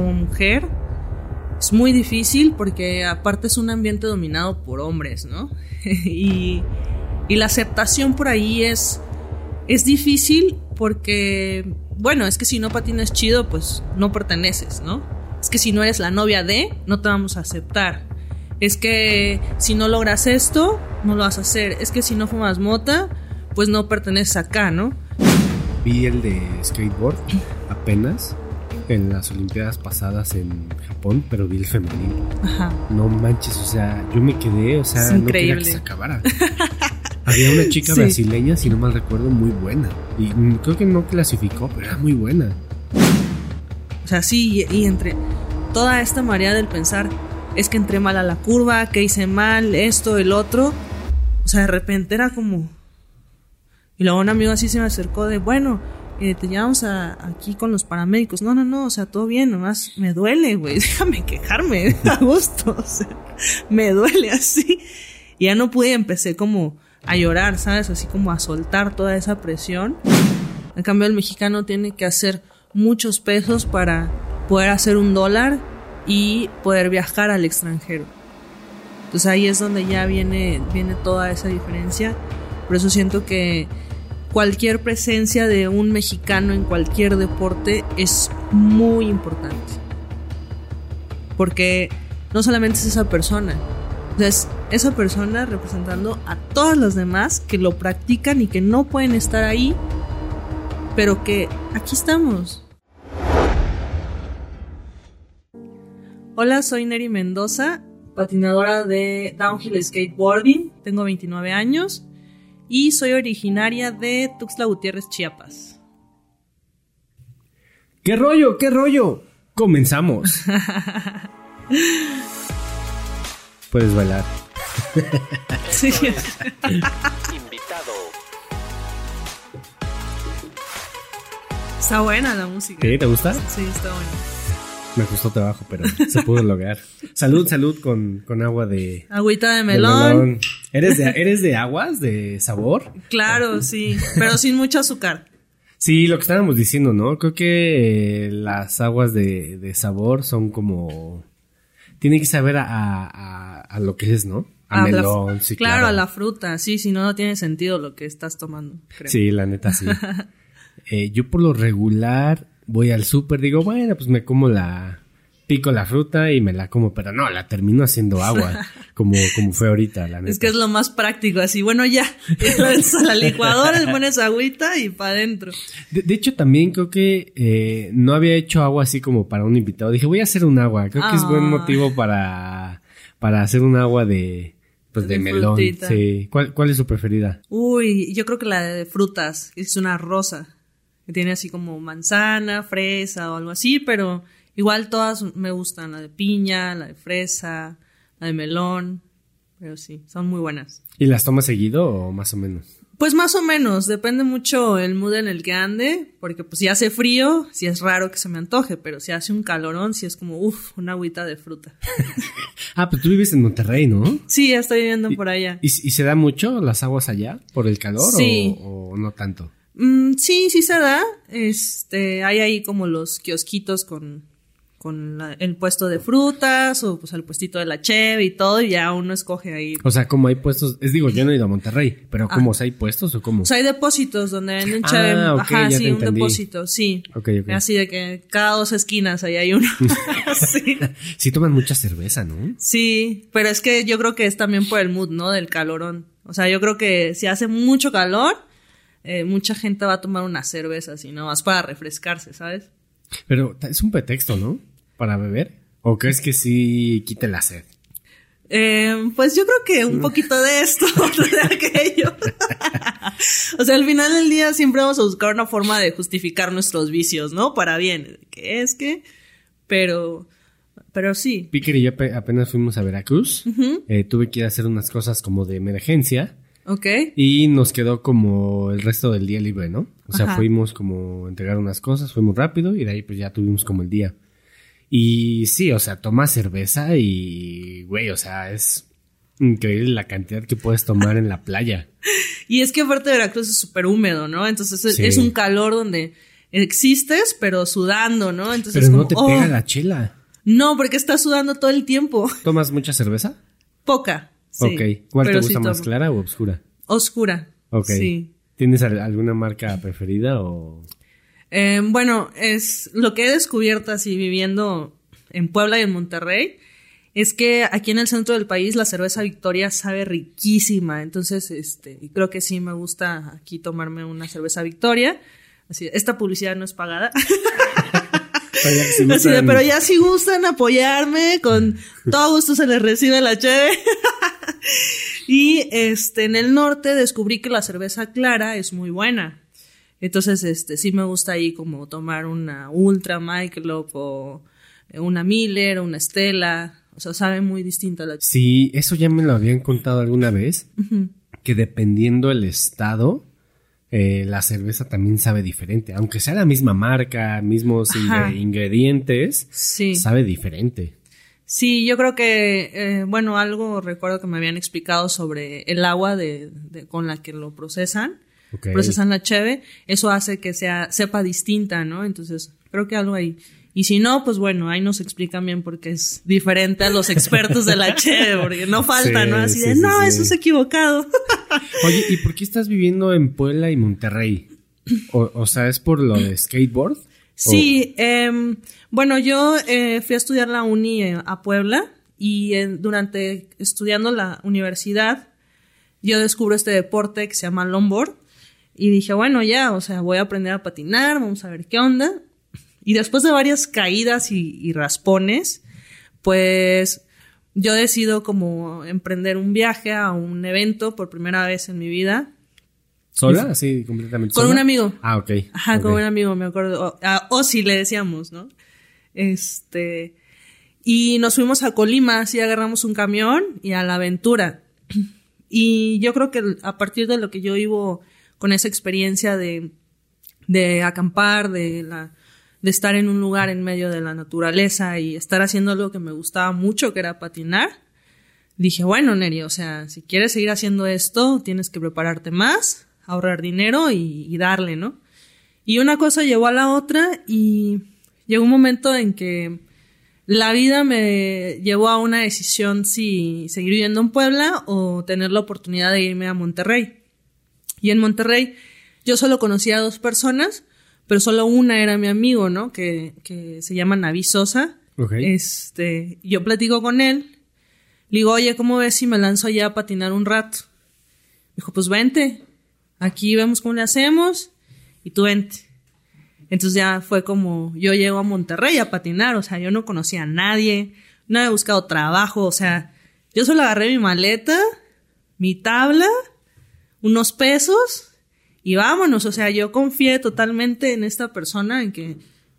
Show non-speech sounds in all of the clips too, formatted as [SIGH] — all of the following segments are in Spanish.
como mujer es muy difícil porque aparte es un ambiente dominado por hombres, ¿no? [LAUGHS] y, la aceptación por ahí es, es difícil porque, bueno, es que si no patinas chido, pues no perteneces, ¿no? Es que si no eres la novia de, no te vamos a aceptar. Es que si no logras esto, no lo vas a hacer. Es que si no fumas mota, pues no perteneces acá, ¿no? Vi el de skateboard apenas en las Olimpiadas pasadas en Japón, pero vi el femenino. Ajá. No manches, o sea, yo me quedé, o sea, no quería que se acabara. Había una chica [LAUGHS] Sí. brasileña, si no mal recuerdo, muy buena. Y creo que no clasificó, pero era muy buena. O sea, sí, y, y entre toda esta marea del pensar, es que entré mal a la curva, que hice mal, esto, el otro. O sea, de repente era como. Y luego un amigo así se me acercó de, bueno, eh, te llevamos a- aquí con los paramédicos. No, no, no, o sea, todo bien, nomás me duele, güey. [LAUGHS] Déjame quejarme [LAUGHS] a gusto. O sea, me duele así. Y ya no pude empecé como a llorar, ¿sabes? Así como a soltar toda esa presión. En cambio, el mexicano tiene que hacer muchos pesos para poder hacer un dólar y poder viajar al extranjero. Entonces ahí es donde ya viene, viene toda esa diferencia. Por eso siento que cualquier presencia de un mexicano en cualquier deporte es muy importante. Porque no solamente es esa persona, es esa persona representando a todas las demás que lo practican y que no pueden estar ahí, pero que aquí estamos. Hola, soy Neri Mendoza, patinadora de downhill skateboarding, tengo 29 años y soy originaria de Tuxtla Gutiérrez, Chiapas. ¿Qué rollo? ¿Qué rollo? Comenzamos. [LAUGHS] Puedes bailar. Sí. Invitado. Está buena la música. ¿Qué? ¿Te gusta? Sí, está buena. Me costó trabajo, pero se pudo lograr. Salud, salud con, con agua de, Agüita de de melón. ¿Eres de, ¿Eres de aguas, de sabor? Claro, sí, pero sin mucho azúcar. Sí, lo que estábamos diciendo, ¿no? Creo que eh, las aguas de, de sabor son como... Tienen que saber a, a, a lo que es, ¿no? A, A la- melón, sí, claro, claro. a la fruta, sí, si no, no tiene sentido lo que estás tomando. creo. Sí, la neta sí. [LAUGHS] Eh, yo por lo regular voy al súper, digo, bueno, pues me como la... Pico la fruta y me la como, pero no, la termino haciendo agua, [LAUGHS] como, como fue ahorita, la neta. Es que es lo más práctico, así, bueno, ya, [LAUGHS] a la licuadora, le pones agüita y para adentro. De, de hecho, también creo que eh, no había hecho agua así como para un invitado. Dije, voy a hacer un agua. Creo que es buen Ah. motivo para, para hacer un agua de, pues de, De melón. Sí. ¿Cuál, ¿Cuál es su preferida? Uy, yo creo que la de frutas, es una rosa, que tiene así como manzana, fresa o algo así, pero igual todas me gustan, la de piña, la de fresa, la de melón, pero sí, son muy buenas. ¿Y las tomas seguido o más o menos? Pues más o menos, depende mucho el mood en el que ande, porque pues si hace frío, si es raro que se me antoje, pero si hace un calorón, si es como, uff, una agüita de fruta. [LAUGHS] Ah, pues tú vives en Monterrey, ¿no? Sí, ya estoy viviendo por allá. ¿Y, y se da mucho las aguas allá por el calor Sí. o, o no tanto? Mm, sí, sí se da. Este, hay ahí como los kiosquitos con, con la- el puesto de frutas o pues el puestito de la cheve y todo, y ya uno escoge ahí. O sea, como hay puestos, es digo, yo no he ido a Monterrey, pero Ah. ¿cómo? o sea, hay puestos o cómo? O sea, hay depósitos donde venden Ah, cheve. ok, Ajá, sí, un entendí. depósito, sí. Así de que cada dos esquinas ahí hay uno. [LAUGHS] [LAUGHS] sí. Sí toman mucha cerveza, ¿no? Sí, pero es que yo creo que es también por el mood, ¿no? Del calorón. O sea, yo creo que si hace mucho calor, eh, mucha gente va a tomar una cerveza, así, ¿no? Más para refrescarse, ¿sabes? Pero es un pretexto, ¿no? Para beber. ¿O crees que sí quite la sed? Eh, pues yo creo que un poquito de esto, otro [LAUGHS] de aquello. [LAUGHS] o sea, al final del día siempre vamos a buscar una forma de justificar nuestros vicios, ¿no? Para bien. Que es que, pero, pero sí. Picker y yo ape- apenas fuimos a Veracruz. Eh, tuve que ir a hacer unas cosas como de emergencia. ¿Ok? Y nos quedó como el resto del día libre, ¿no? O sea, Ajá. fuimos como a entregar unas cosas, fuimos rápido y de ahí pues ya tuvimos como el día. Y sí, o sea, toma cerveza y, güey, o sea, es increíble la cantidad que puedes tomar en la playa. [LAUGHS] Y es que aparte de Veracruz es súper húmedo, ¿no? Entonces es, Sí. es un calor donde existes, pero sudando, ¿no? Entonces, Pero no como, te oh, pega la chela. No, porque estás sudando todo el tiempo. ¿Tomas mucha cerveza? Poca. Sí, ok. ¿Cuál te gusta sí más, clara o oscura? Oscura. Ok. Sí. ¿Tienes al- alguna marca preferida o...? Eh, bueno, es lo que he descubierto así viviendo en Puebla y en Monterrey. Es que aquí en el centro del país la cerveza Victoria sabe riquísima. Entonces, este, creo que sí me gusta aquí tomarme una cerveza Victoria. Así, esta publicidad no es pagada. [LAUGHS] Así de, pero ya si gustan apoyarme, con todo gusto se les recibe la cheve. [LAUGHS] y este, en el norte descubrí que la cerveza clara es muy buena. Entonces, este, sí me gusta ahí como tomar una Ultra Michelob o una Miller o una Stella. O sea, sabe muy distinta la Sí, eso ya me lo habían contado alguna vez, que dependiendo el estado, eh, la cerveza también sabe diferente. Aunque sea la misma marca, mismos ingre- ingredientes, Sí. sabe diferente. Sí, yo creo que, eh, bueno, algo recuerdo que me habían explicado sobre el agua de, de- con la que lo procesan, procesan la cheve, eso hace que sea, sepa distinta, ¿no? Entonces, creo que algo ahí. Y si no, pues bueno, ahí nos explican bien porque es diferente a los expertos de la [LAUGHS] cheve, porque no falta, Sí, ¿no? Así sí, de, sí, no, eso es equivocado. [LAUGHS] Oye, ¿y por qué estás viviendo en Puebla y Monterrey? O, o sea, ¿es por lo de skateboard? Sí, em, bueno, yo eh, fui a estudiar la uni eh, a Puebla y eh, durante estudiando la universidad yo descubro este deporte que se llama longboard y dije, bueno, ya, o sea, voy a aprender a patinar, vamos a ver qué onda. Y después de varias caídas y, y raspones, pues yo decido como emprender un viaje a un evento por primera vez en mi vida ¿Sola? Sí, completamente Con sola. un amigo. Ah, ok. Ajá, con un amigo, me acuerdo. O- A le decíamos, ¿no? Este. Y nos fuimos a Colima, así agarramos un camión y a la aventura. [CLEARS THROAT] Y yo creo que a partir de lo que yo vivo con esa experiencia de, de acampar, de la, de estar en un lugar en medio de la naturaleza y estar haciendo algo que me gustaba mucho, que era patinar, dije, bueno, Neri, o sea, si quieres seguir haciendo esto, tienes que prepararte más, ahorrar dinero y, darle, ¿no? Y una cosa llevó a la otra y llegó un momento en que la vida me llevó a una decisión si seguir viviendo en Puebla o tener la oportunidad de irme a Monterrey. Y en Monterrey yo solo conocía a dos personas, pero solo una era mi amigo, ¿no? Que, que se llama Navi Sosa. Ok. Este, yo platico con él. Le digo, oye, ¿cómo ves si me lanzo allá a patinar un rato? Dijo, pues vente. Aquí vemos cómo le hacemos y tú vente. Entonces ya fue como, yo llego a Monterrey a patinar, o sea, yo no conocía a nadie, no había buscado trabajo, o sea, yo solo agarré mi maleta, mi tabla, unos pesos y vámonos, o sea, yo confié totalmente en esta persona, en que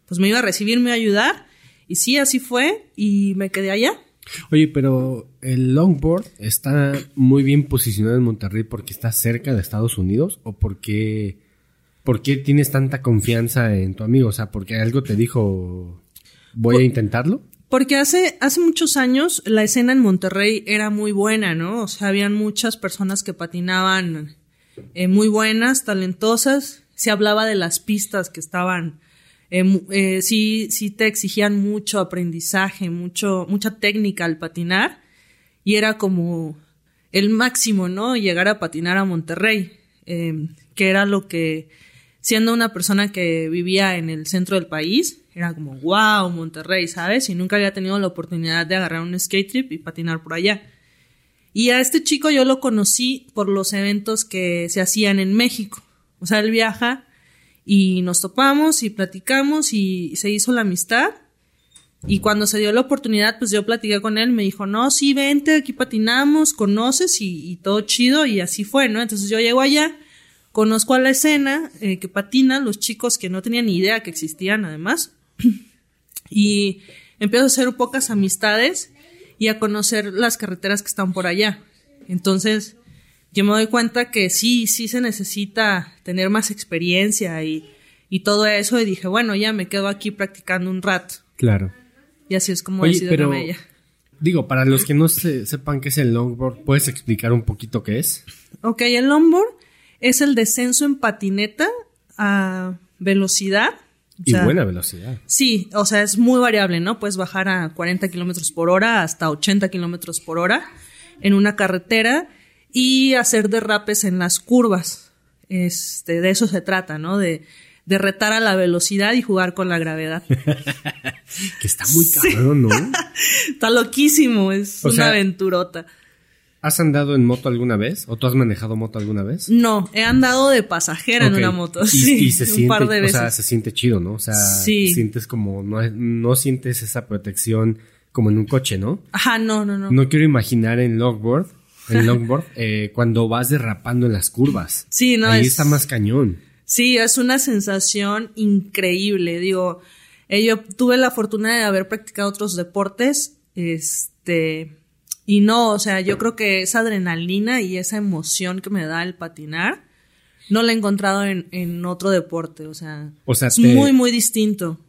pues me iba a recibir, me iba a ayudar, y sí, así fue, y me quedé allá. Oye, pero el longboard está muy bien posicionado en Monterrey porque está cerca de Estados Unidos o porque ¿por qué tienes tanta confianza en tu amigo? O sea, porque algo te dijo voy a intentarlo. Porque hace, hace muchos años la escena en Monterrey era muy buena, ¿no? O sea, habían muchas personas que patinaban eh, muy buenas, talentosas. Se hablaba de las pistas que estaban, eh, eh, sí, sí te exigían mucho aprendizaje, mucho, mucha técnica al patinar. Y era como el máximo, ¿no? Llegar a patinar a Monterrey, eh, que era lo que, siendo una persona que vivía en el centro del país, era como, wow, Monterrey, ¿sabes? Y nunca había tenido la oportunidad de agarrar un skate trip y patinar por allá. Y a este chico yo lo conocí por los eventos que se hacían en México. O sea, él viaja y nos topamos y platicamos y se hizo la amistad. Y cuando se dio la oportunidad, pues yo platiqué con él, me dijo, no, sí, vente, aquí patinamos, conoces y, y todo chido, y así fue, ¿no? Entonces yo llego allá, conozco a la escena eh, que patinan, los chicos que no tenían ni idea que existían además, [CLEARS THROAT] y empiezo a hacer pocas amistades y a conocer las carreteras que están por allá. Entonces, yo me doy cuenta que sí, sí se necesita tener más experiencia y, y todo eso, y dije, bueno, ya me quedo aquí practicando un rato. Claro. Y así es como Oye, decidí pero ella. digo, para los que no se- sepan qué es el longboard, ¿puedes explicar un poquito qué es? Ok, el longboard es el descenso en patineta a velocidad. O Y buena velocidad. Sí, o sea, es muy variable, ¿no? Puedes bajar a 40 kilómetros por hora hasta 80 kilómetros por hora en una carretera y hacer derrapes en las curvas. Este, de eso se trata, ¿no? De, de retar a la velocidad y jugar con la gravedad. [LAUGHS] Que está muy cabrón, ¿no? [LAUGHS] Está loquísimo, es O una sea, aventurota. ¿Has andado en moto alguna vez? ¿O tú has manejado moto alguna vez? No, he andado de pasajera en una moto, Y, sí, y se un siente, par de o veces. sea, se siente chido, ¿no? O sea, Sí. sientes como, no, no sientes esa protección como en un coche, ¿no? Ajá, no, no, no. No quiero imaginar en longboard, en [LAUGHS] longboard, eh, cuando vas derrapando en las curvas. Sí, no, Ahí es- está más cañón. Sí, es una sensación increíble. Digo, eh, yo tuve la fortuna de haber practicado otros deportes, este, y no, o sea, yo creo que esa adrenalina y esa emoción que me da el patinar, no la he encontrado en, en otro deporte, o sea, O sea, es te- muy, muy distinto.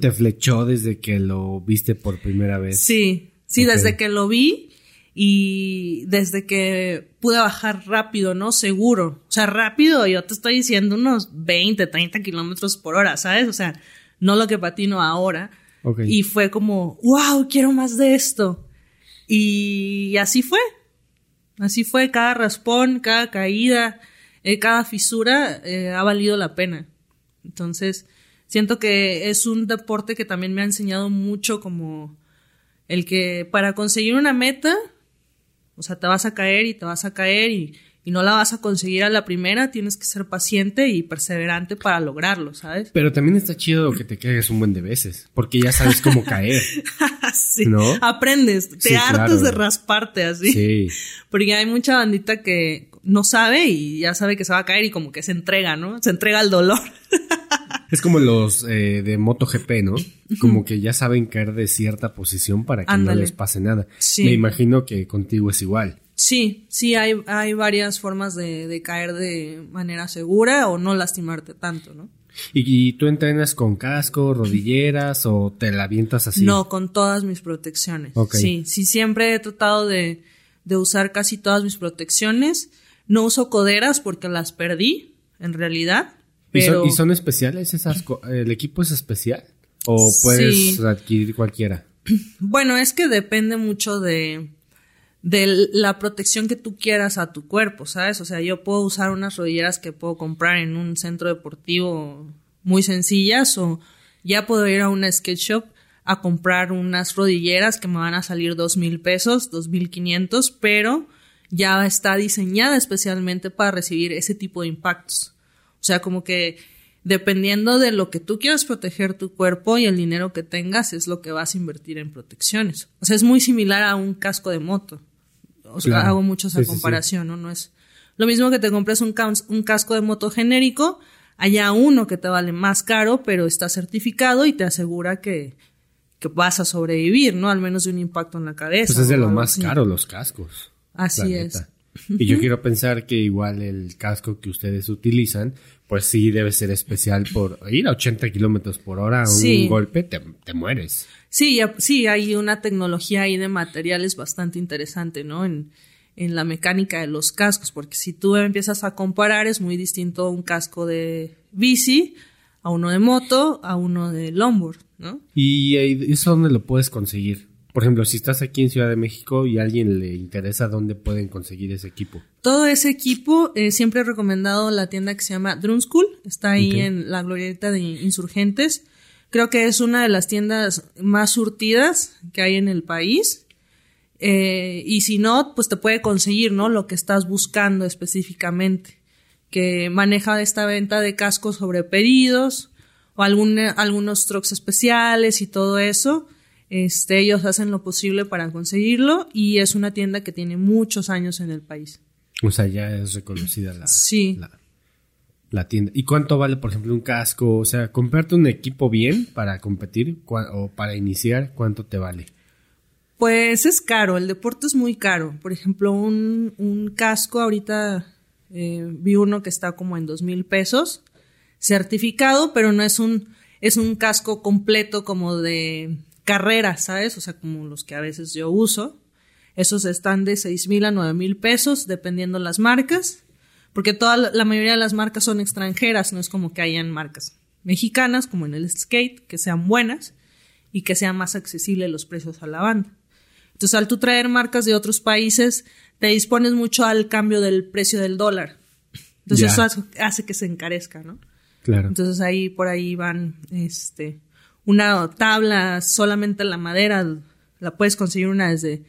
Te flechó desde que lo viste por primera vez. Sí, sí, desde que lo vi y desde que pude bajar rápido, ¿no? Seguro. O sea, rápido, yo te estoy diciendo unos 20, 30 kilómetros por hora, ¿sabes? O sea, no lo que patino ahora. Y fue como, wow, quiero más de esto. Y así fue. Así fue, cada raspón, cada caída, eh, cada fisura eh, ha valido la pena. Entonces, siento que es un deporte que también me ha enseñado mucho como el que para conseguir una meta, o sea, te vas a caer y te vas a caer y, y no la vas a conseguir a la primera, tienes que ser paciente y perseverante para lograrlo, ¿sabes? Pero también está chido que te caigas un buen de veces, porque ya sabes cómo [LAUGHS] caer. Sí, ¿No? aprendes, te Sí, hartas claro. de rasparte así. Sí. Porque hay mucha bandita que no sabe y ya sabe que se va a caer y como que se entrega, ¿no? Se entrega al dolor. [LAUGHS] Es como los eh, de MotoGP, ¿no? Como que ya saben caer de cierta posición para que no les pase nada. Sí. Me imagino que contigo es igual. Sí, sí, hay, hay varias formas de, de caer de manera segura o no lastimarte tanto, ¿no? ¿Y, y tú entrenas con casco, rodilleras o te la avientas así? No, con todas mis protecciones. Ok. Sí, sí, siempre he tratado de, de usar casi todas mis protecciones. No uso coderas porque las perdí, en realidad. ¿Y, Pero son, y son especiales esas? co- ¿El equipo es especial? ¿O puedes Sí. adquirir cualquiera? [CLEARS THROAT] Bueno, es que depende mucho de, de la protección que tú quieras a tu cuerpo, ¿sabes? O sea, yo puedo usar unas rodilleras que puedo comprar en un centro deportivo muy sencillas o ya puedo ir a una skate shop a comprar unas rodilleras que me van a salir dos mil pesos, dos mil quinientos, pero ya está diseñada especialmente para recibir ese tipo de impactos. O sea, como que dependiendo de lo que tú quieras proteger tu cuerpo y el dinero que tengas, es lo que vas a invertir en protecciones. O sea, es muy similar a un casco de moto. O sea, Claro. hago mucho esa Sí, sí, sí. comparación, ¿no? No es lo mismo que te compres un, cas- un casco de moto genérico, allá uno que te vale más caro, pero está certificado y te asegura que, que vas a sobrevivir, ¿no? Al menos de un impacto en la cabeza. Pues es de lo más caro los cascos. Así es. Y yo quiero pensar que igual el casco que ustedes utilizan, pues sí debe ser especial por ir a 80 kilómetros por hora un Sí. golpe, te, te mueres. Sí, sí, hay una tecnología ahí de materiales bastante interesante, ¿no? En, en la mecánica de los cascos, porque si tú empiezas a comparar, es muy distinto un casco de bici a uno de moto, a uno de longboard, ¿no? ¿Y eh, eso dónde lo puedes conseguir? Por ejemplo, si estás aquí en Ciudad de México y a alguien le interesa, ¿dónde pueden conseguir ese equipo? Todo ese equipo, eh, siempre he recomendado la tienda que se llama Drone School, está ahí en la glorieta de Insurgentes. Creo que es una de las tiendas más surtidas que hay en el país. Eh, y si no, pues te puede conseguir, ¿no? Lo que estás buscando específicamente. Que maneja esta venta de cascos sobre pedidos o algún- algunos trucks especiales y todo eso. Este, ellos hacen lo posible para conseguirlo y es una tienda que tiene muchos años en el país. O sea, ya es reconocida la, Sí. la, la tienda. ¿Y cuánto vale, por ejemplo, un casco? O sea, comprarte un equipo bien para competir o para iniciar, ¿cuánto te vale? Pues es caro, el deporte es muy caro. Por ejemplo, un, un casco, ahorita eh, vi uno que está como en dos mil pesos, certificado, pero no es un, es un casco completo como de carrera, ¿sabes? O sea, como los que a veces yo uso. Esos están de seis mil a nueve mil pesos, dependiendo las marcas. Porque toda la, mayoría de las marcas son extranjeras, no es como que hayan marcas mexicanas, como en el skate, que sean buenas y que sean más accesibles los precios a la banda. Entonces, al tú traer marcas de otros países, te dispones mucho al cambio del precio del dólar. Entonces, Ya. eso hace, hace que se encarezca, ¿no? Claro. Entonces ahí por ahí van este una tabla solamente la madera la puedes conseguir una desde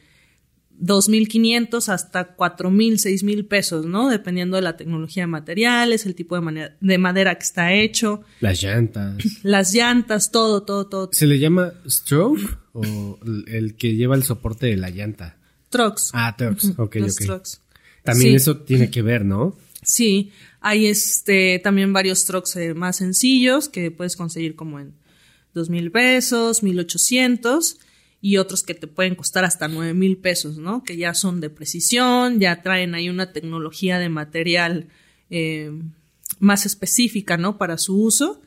2.500 hasta 4.000, 6.000 pesos, ¿no? Dependiendo de la tecnología de materiales, el tipo de, manera- de madera que está hecho, Las llantas. [CLEARS THROAT] las llantas, todo, todo, todo. ¿Se le llama stroke o el- que lleva el soporte de la llanta? Trucks. Ah, trucks. Ok, los ok. trucks. También Sí. eso tiene que ver, ¿no? Sí, hay este también varios trucks eh, más sencillos que puedes conseguir como en dos mil pesos, mil ochocientos y otros que te pueden costar hasta nueve mil pesos, ¿no? Que ya son de precisión, ya traen ahí una tecnología de material eh, más específica, ¿no? Para su uso.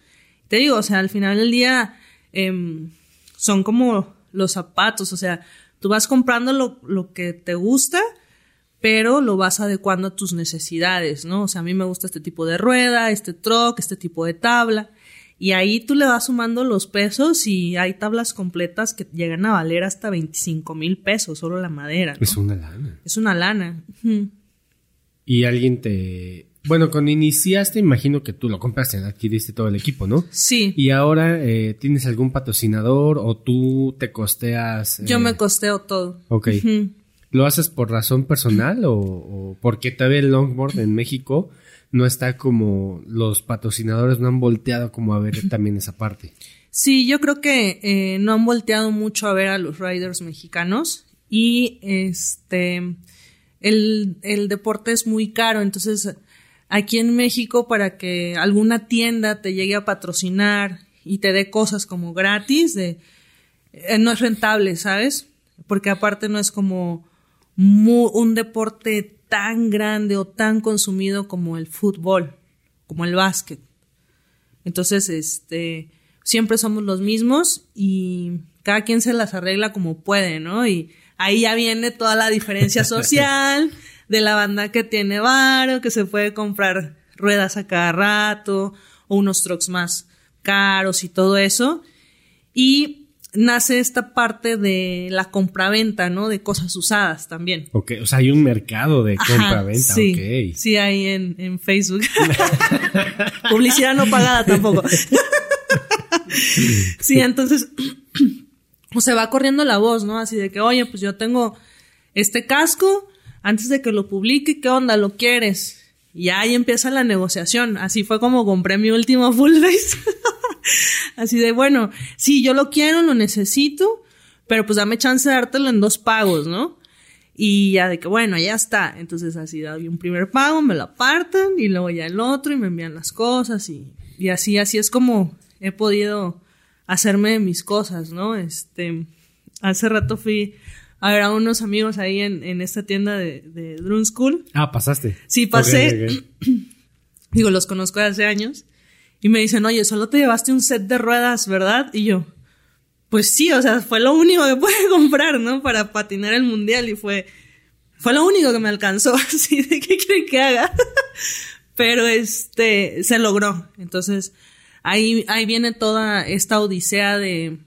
Te digo, o sea, al final del día em, son como los zapatos, o sea, tú vas comprando lo, lo que te gusta pero lo vas adecuando a tus necesidades, ¿no? O sea, a mí me gusta este tipo de rueda, este truck, este tipo de tabla. Y ahí tú le vas sumando los pesos y hay tablas completas que llegan a valer hasta 25 mil pesos, solo la madera. ¿no? Es una lana. Es una lana. Y alguien te... Bueno, cuando iniciaste, imagino que tú lo compraste, adquiriste todo el equipo, ¿no? Sí, Y ahora, eh, ¿tienes algún patrocinador o tú te costeas? yo eh, me costeo todo. Ok. ¿Lo haces por razón personal o, o porque todavía el longboard en México no está como los patrocinadores no han volteado como a ver también esa parte? Sí, yo creo que eh, no han volteado mucho a ver a los riders mexicanos y este el, el deporte es muy caro, entonces aquí en México para que alguna tienda te llegue a patrocinar y te dé cosas como gratis, de, eh, no es rentable, ¿sabes? Porque aparte no es como un deporte tan grande o tan consumido como el fútbol, como el básquet. Entonces, este, siempre somos los mismos y cada quien se las arregla como puede, ¿no? Y ahí ya viene toda la diferencia [LAUGHS] social de la banda que tiene varo, que se puede comprar ruedas a cada rato o unos trucks más caros y todo eso. Y nace esta parte de la compraventa, ¿no? De cosas usadas también. Ok, o sea, hay un mercado de compra-venta, sí. Sí, ahí en, en Facebook. [LAUGHS] Publicidad no pagada tampoco. [LAUGHS] sí, entonces, [CLEARS THROAT] o se va corriendo la voz, ¿no? Así de que, oye, pues yo tengo este casco, antes de que lo publique, ¿qué onda? ¿Lo quieres? Y ahí empieza la negociación. Así fue como compré mi último full face. [LAUGHS] Así de, bueno, sí, yo lo quiero, lo necesito, pero pues dame chance de dártelo en dos pagos, ¿no? Y ya de que, bueno, ya está. Entonces así doy un primer pago, me lo apartan y luego ya el otro y me envían las cosas y, y así, así es como he podido hacerme de mis cosas, ¿no? Este, hace rato fui a ver a unos amigos ahí en, en esta tienda de, de Drum School. Ah, pasaste. Sí, pasé. [CLEARS THROAT] Digo, los conozco de hace años. Y me dicen, oye, solo te llevaste un set de ruedas, ¿verdad? Y yo, pues sí, o sea, fue lo único que [LAUGHS] pude comprar, ¿no? Para patinar el mundial y fue, fue lo único que me alcanzó, [LAUGHS] así de qué creen que haga. [LAUGHS] Pero este, se logró. Entonces, ahí, ahí viene toda esta odisea de,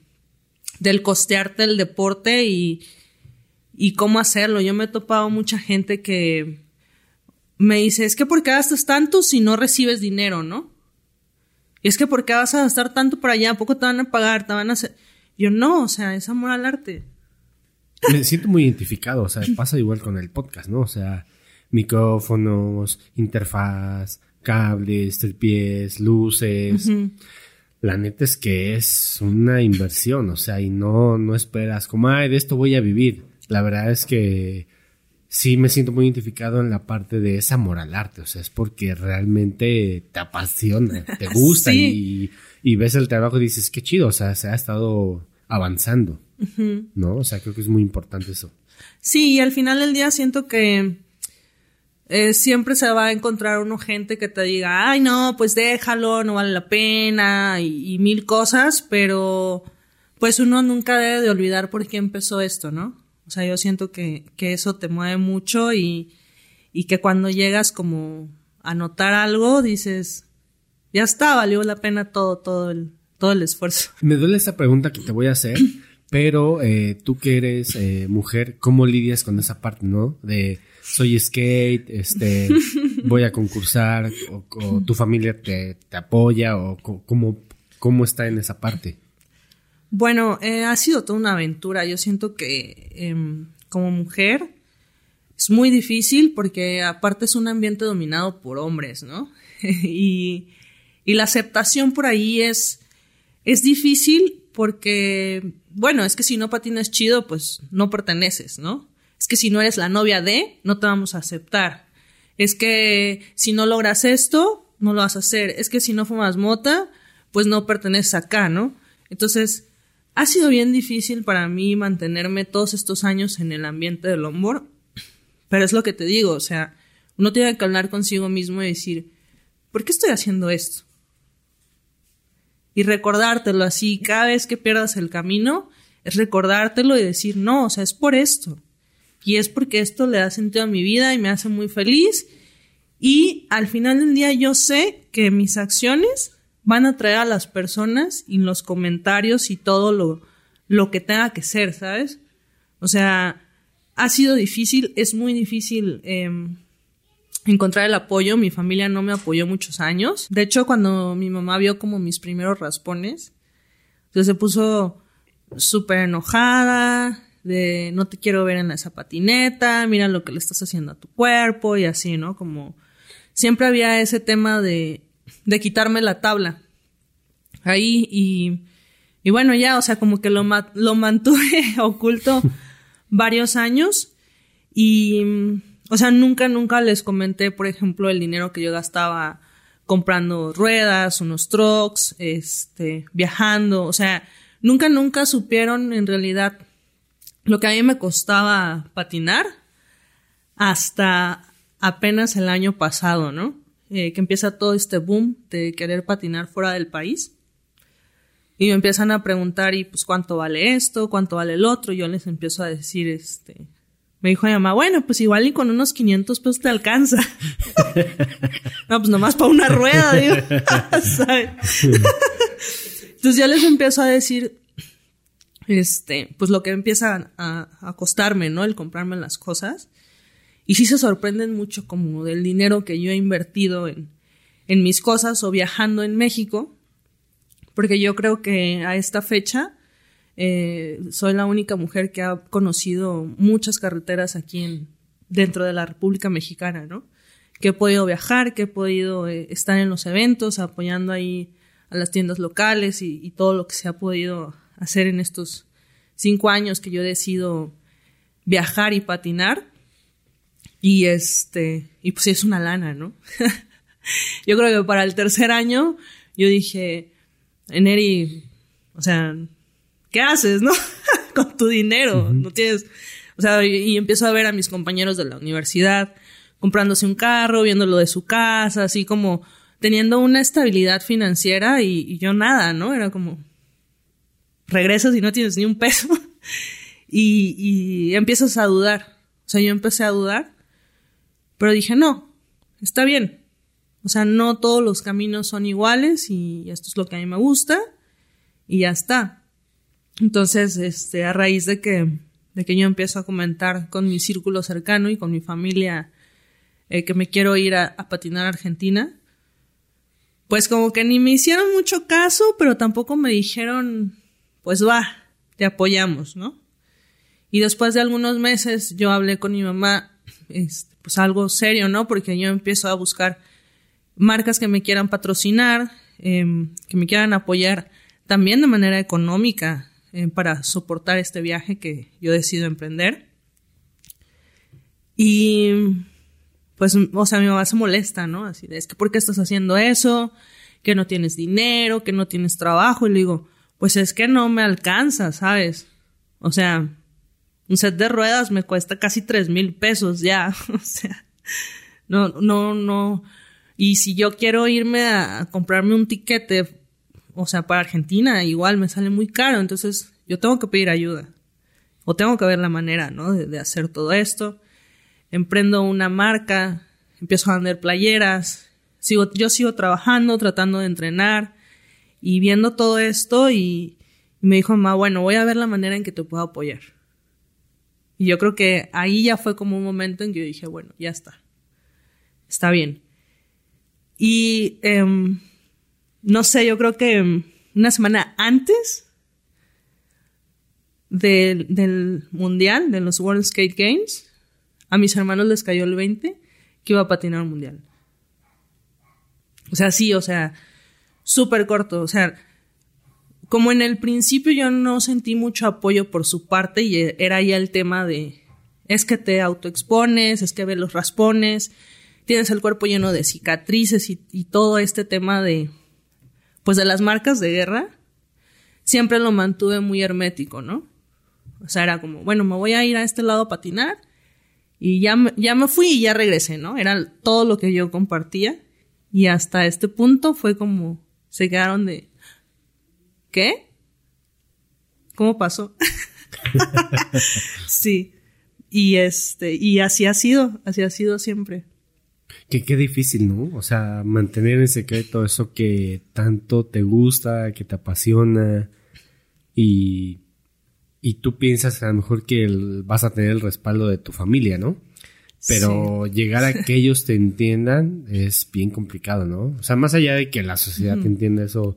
del costearte el deporte y, y cómo hacerlo. Yo me he topado mucha gente que me dice, es que ¿por qué gastas tanto si no recibes dinero, no? Y es que ¿por qué vas a gastar tanto para allá? ¿A poco te van a pagar? ¿Te van a hacer? Yo no, o sea, es amor al arte. Me siento muy identificado, o sea, [LAUGHS] pasa igual con el podcast, ¿no? O sea, micrófonos, interfaz, cables, tripiés, luces. La neta es que es una inversión, o sea, y no, no esperas como, ay, de esto voy a vivir. La verdad es que sí me siento muy identificado en la parte de ese amor al arte, o sea, es porque realmente te apasiona, te [LAUGHS] gusta Sí. y, y ves el trabajo y dices, qué chido, o sea, se ha estado avanzando, ¿no? O sea, creo que es muy importante eso. Sí, y al final del día siento que eh, siempre se va a encontrar uno gente que te diga, ay no, pues déjalo, no vale la pena y, y mil cosas, pero pues uno nunca debe de olvidar por qué empezó esto, ¿no? O sea, yo siento que, que eso te mueve mucho y, y que cuando llegas como anotar algo, dices, ya está, valió la pena todo, todo el, todo el esfuerzo. [LAUGHS] Me duele esta pregunta que te voy a hacer, pero eh, tú que eres eh, mujer, ¿cómo lidias con esa parte, no? De soy skate, este, voy a concursar, o, tu familia te, apoya, o cómo, cómo está en esa parte. Bueno, eh, ha sido toda una aventura. Yo siento que em, como mujer es muy difícil porque aparte es un ambiente dominado por hombres, ¿no? [LAUGHS] y, la aceptación por ahí es, es difícil porque, bueno, es que si no patinas chido, pues no perteneces, ¿no? Es que si no eres la novia de, no te vamos a aceptar. Es que si no logras esto, no lo vas a hacer. Es que si no fumas mota, pues no perteneces acá, ¿no? Entonces, ha sido bien difícil para mí mantenerme todos estos años en el ambiente del hombro, pero es lo que te digo, o sea, uno tiene que hablar consigo mismo y decir, ¿por qué estoy haciendo esto? Y recordártelo así, cada vez que pierdas el camino, es recordártelo y decir, no, o sea, es por esto. Y es porque esto le da sentido a mi vida y me hace muy feliz. Y al final del día yo sé que mis acciones van a traer a las personas y los comentarios y todo lo, lo que tenga que ser, ¿sabes? O sea, ha sido difícil, es muy difícil em, encontrar el apoyo. Mi familia no me apoyó muchos años. De hecho, cuando mi mamá vio como mis primeros raspones, entonces se puso súper enojada, de no te quiero ver en esa patineta, mira lo que le estás haciendo a tu cuerpo y así, ¿no? Como siempre había ese tema de de quitarme la tabla ahí y, y bueno, ya, o sea, como que lo, lo mantuve [LAUGHS] oculto varios años y, o sea, nunca, nunca les comenté, por ejemplo, el dinero que yo gastaba comprando ruedas, unos trucks, este, viajando, o sea, nunca, nunca supieron en realidad lo que a mí me costaba patinar hasta apenas el año pasado, ¿no? Eh, que empieza todo este boom de querer patinar fuera del país. Y me empiezan a preguntar, y pues, ¿cuánto vale esto? ¿Cuánto vale el otro? Y yo les empiezo a decir, este, me dijo mi mamá, bueno, pues igual y con unos 500 pesos te alcanza. [LAUGHS] no, pues nomás para una rueda, [LAUGHS] digo. [LAUGHS] Entonces ya les empiezo a decir, este, pues lo que empieza a, a costarme, ¿no? El comprarme las cosas. Y sí se sorprenden mucho como del dinero que yo he invertido en, en mis cosas o viajando en México, porque yo creo que a esta fecha eh, soy la única mujer que ha conocido muchas carreteras aquí en, dentro de la República Mexicana, ¿no? Que he podido viajar, que he podido eh, estar en los eventos, apoyando ahí a las tiendas locales y, y, todo lo que se ha podido hacer en estos cinco años que yo he decidido viajar y patinar. Y este, y pues es una lana, ¿no? [LAUGHS] yo creo que para el tercer año yo dije, Eneri, o sea, ¿qué haces, no? [LAUGHS] Con tu dinero, no tienes, o sea, y, empiezo a ver a mis compañeros de la universidad comprándose un carro, viendo lo de su casa, así como teniendo una estabilidad financiera y, y yo nada, ¿no? Era como, regresas y no tienes ni un peso [LAUGHS] y, y empiezas a dudar. O sea, yo empecé a dudar pero dije, no, está bien. O sea, no todos los caminos son iguales y esto es lo que a mí me gusta y ya está. Entonces, este, a raíz de que, de que yo empiezo a comentar con mi círculo cercano y con mi familia eh, que me quiero ir a, a patinar a Argentina, pues como que ni me hicieron mucho caso, pero tampoco me dijeron, pues va, te apoyamos, ¿no? Y después de algunos meses yo hablé con mi mamá, este, pues algo serio, ¿no? Porque yo empiezo a buscar marcas que me quieran patrocinar, em, que me quieran apoyar también de manera económica eh, para soportar este viaje que yo decido emprender. Y pues, o sea, mi mamá se molesta, ¿no? Así de, es que ¿por qué estás haciendo eso? Que no tienes dinero, que no tienes trabajo. Y le digo, pues es que no me alcanza, ¿sabes? O sea, un set de ruedas me cuesta casi tres mil pesos ya. [LAUGHS] o sea, no, no, no. Y si yo quiero irme a, comprarme un tiquete, o sea, para Argentina, igual me sale muy caro. Entonces, yo tengo que pedir ayuda. O tengo que ver la manera, ¿no? De, hacer todo esto. Emprendo una marca empiezo a vender playeras, sigo, yo sigo trabajando, tratando de entrenar y viendo todo esto y, me dijo, mamá, bueno, voy a ver la manera en que te puedo apoyar. Y yo creo que ahí ya fue como un momento en que yo dije, bueno, ya está, está bien. Y em, no sé, yo creo que una semana antes del, del mundial, de los World Skate Games, a mis hermanos les cayó el 20 que iba a patinar un mundial. O sea, sí, o sea, súper corto. O sea, como en el principio yo no sentí mucho apoyo por su parte y era ya el tema de, es que te autoexpones, es que ves los raspones, tienes el cuerpo lleno de cicatrices y, y todo este tema de, pues de las marcas de guerra, siempre lo mantuve muy hermético, ¿no? O sea, era como, bueno, me voy a ir a este lado a patinar y ya, ya me fui y ya regresé, ¿no? Era todo lo que yo compartía y hasta este punto fue como, se quedaron de, ¿qué? ¿Cómo pasó? [LAUGHS] sí. Y este, y así ha sido, así ha sido siempre. Que qué difícil, ¿no? O sea, mantener en secreto eso que tanto te gusta, que te apasiona y, y tú piensas a lo mejor que vas a tener el respaldo de tu familia, ¿no? Pero llegar a que [LAUGHS] ellos te entiendan es bien complicado, ¿no? O sea, más allá de que la sociedad te entienda eso,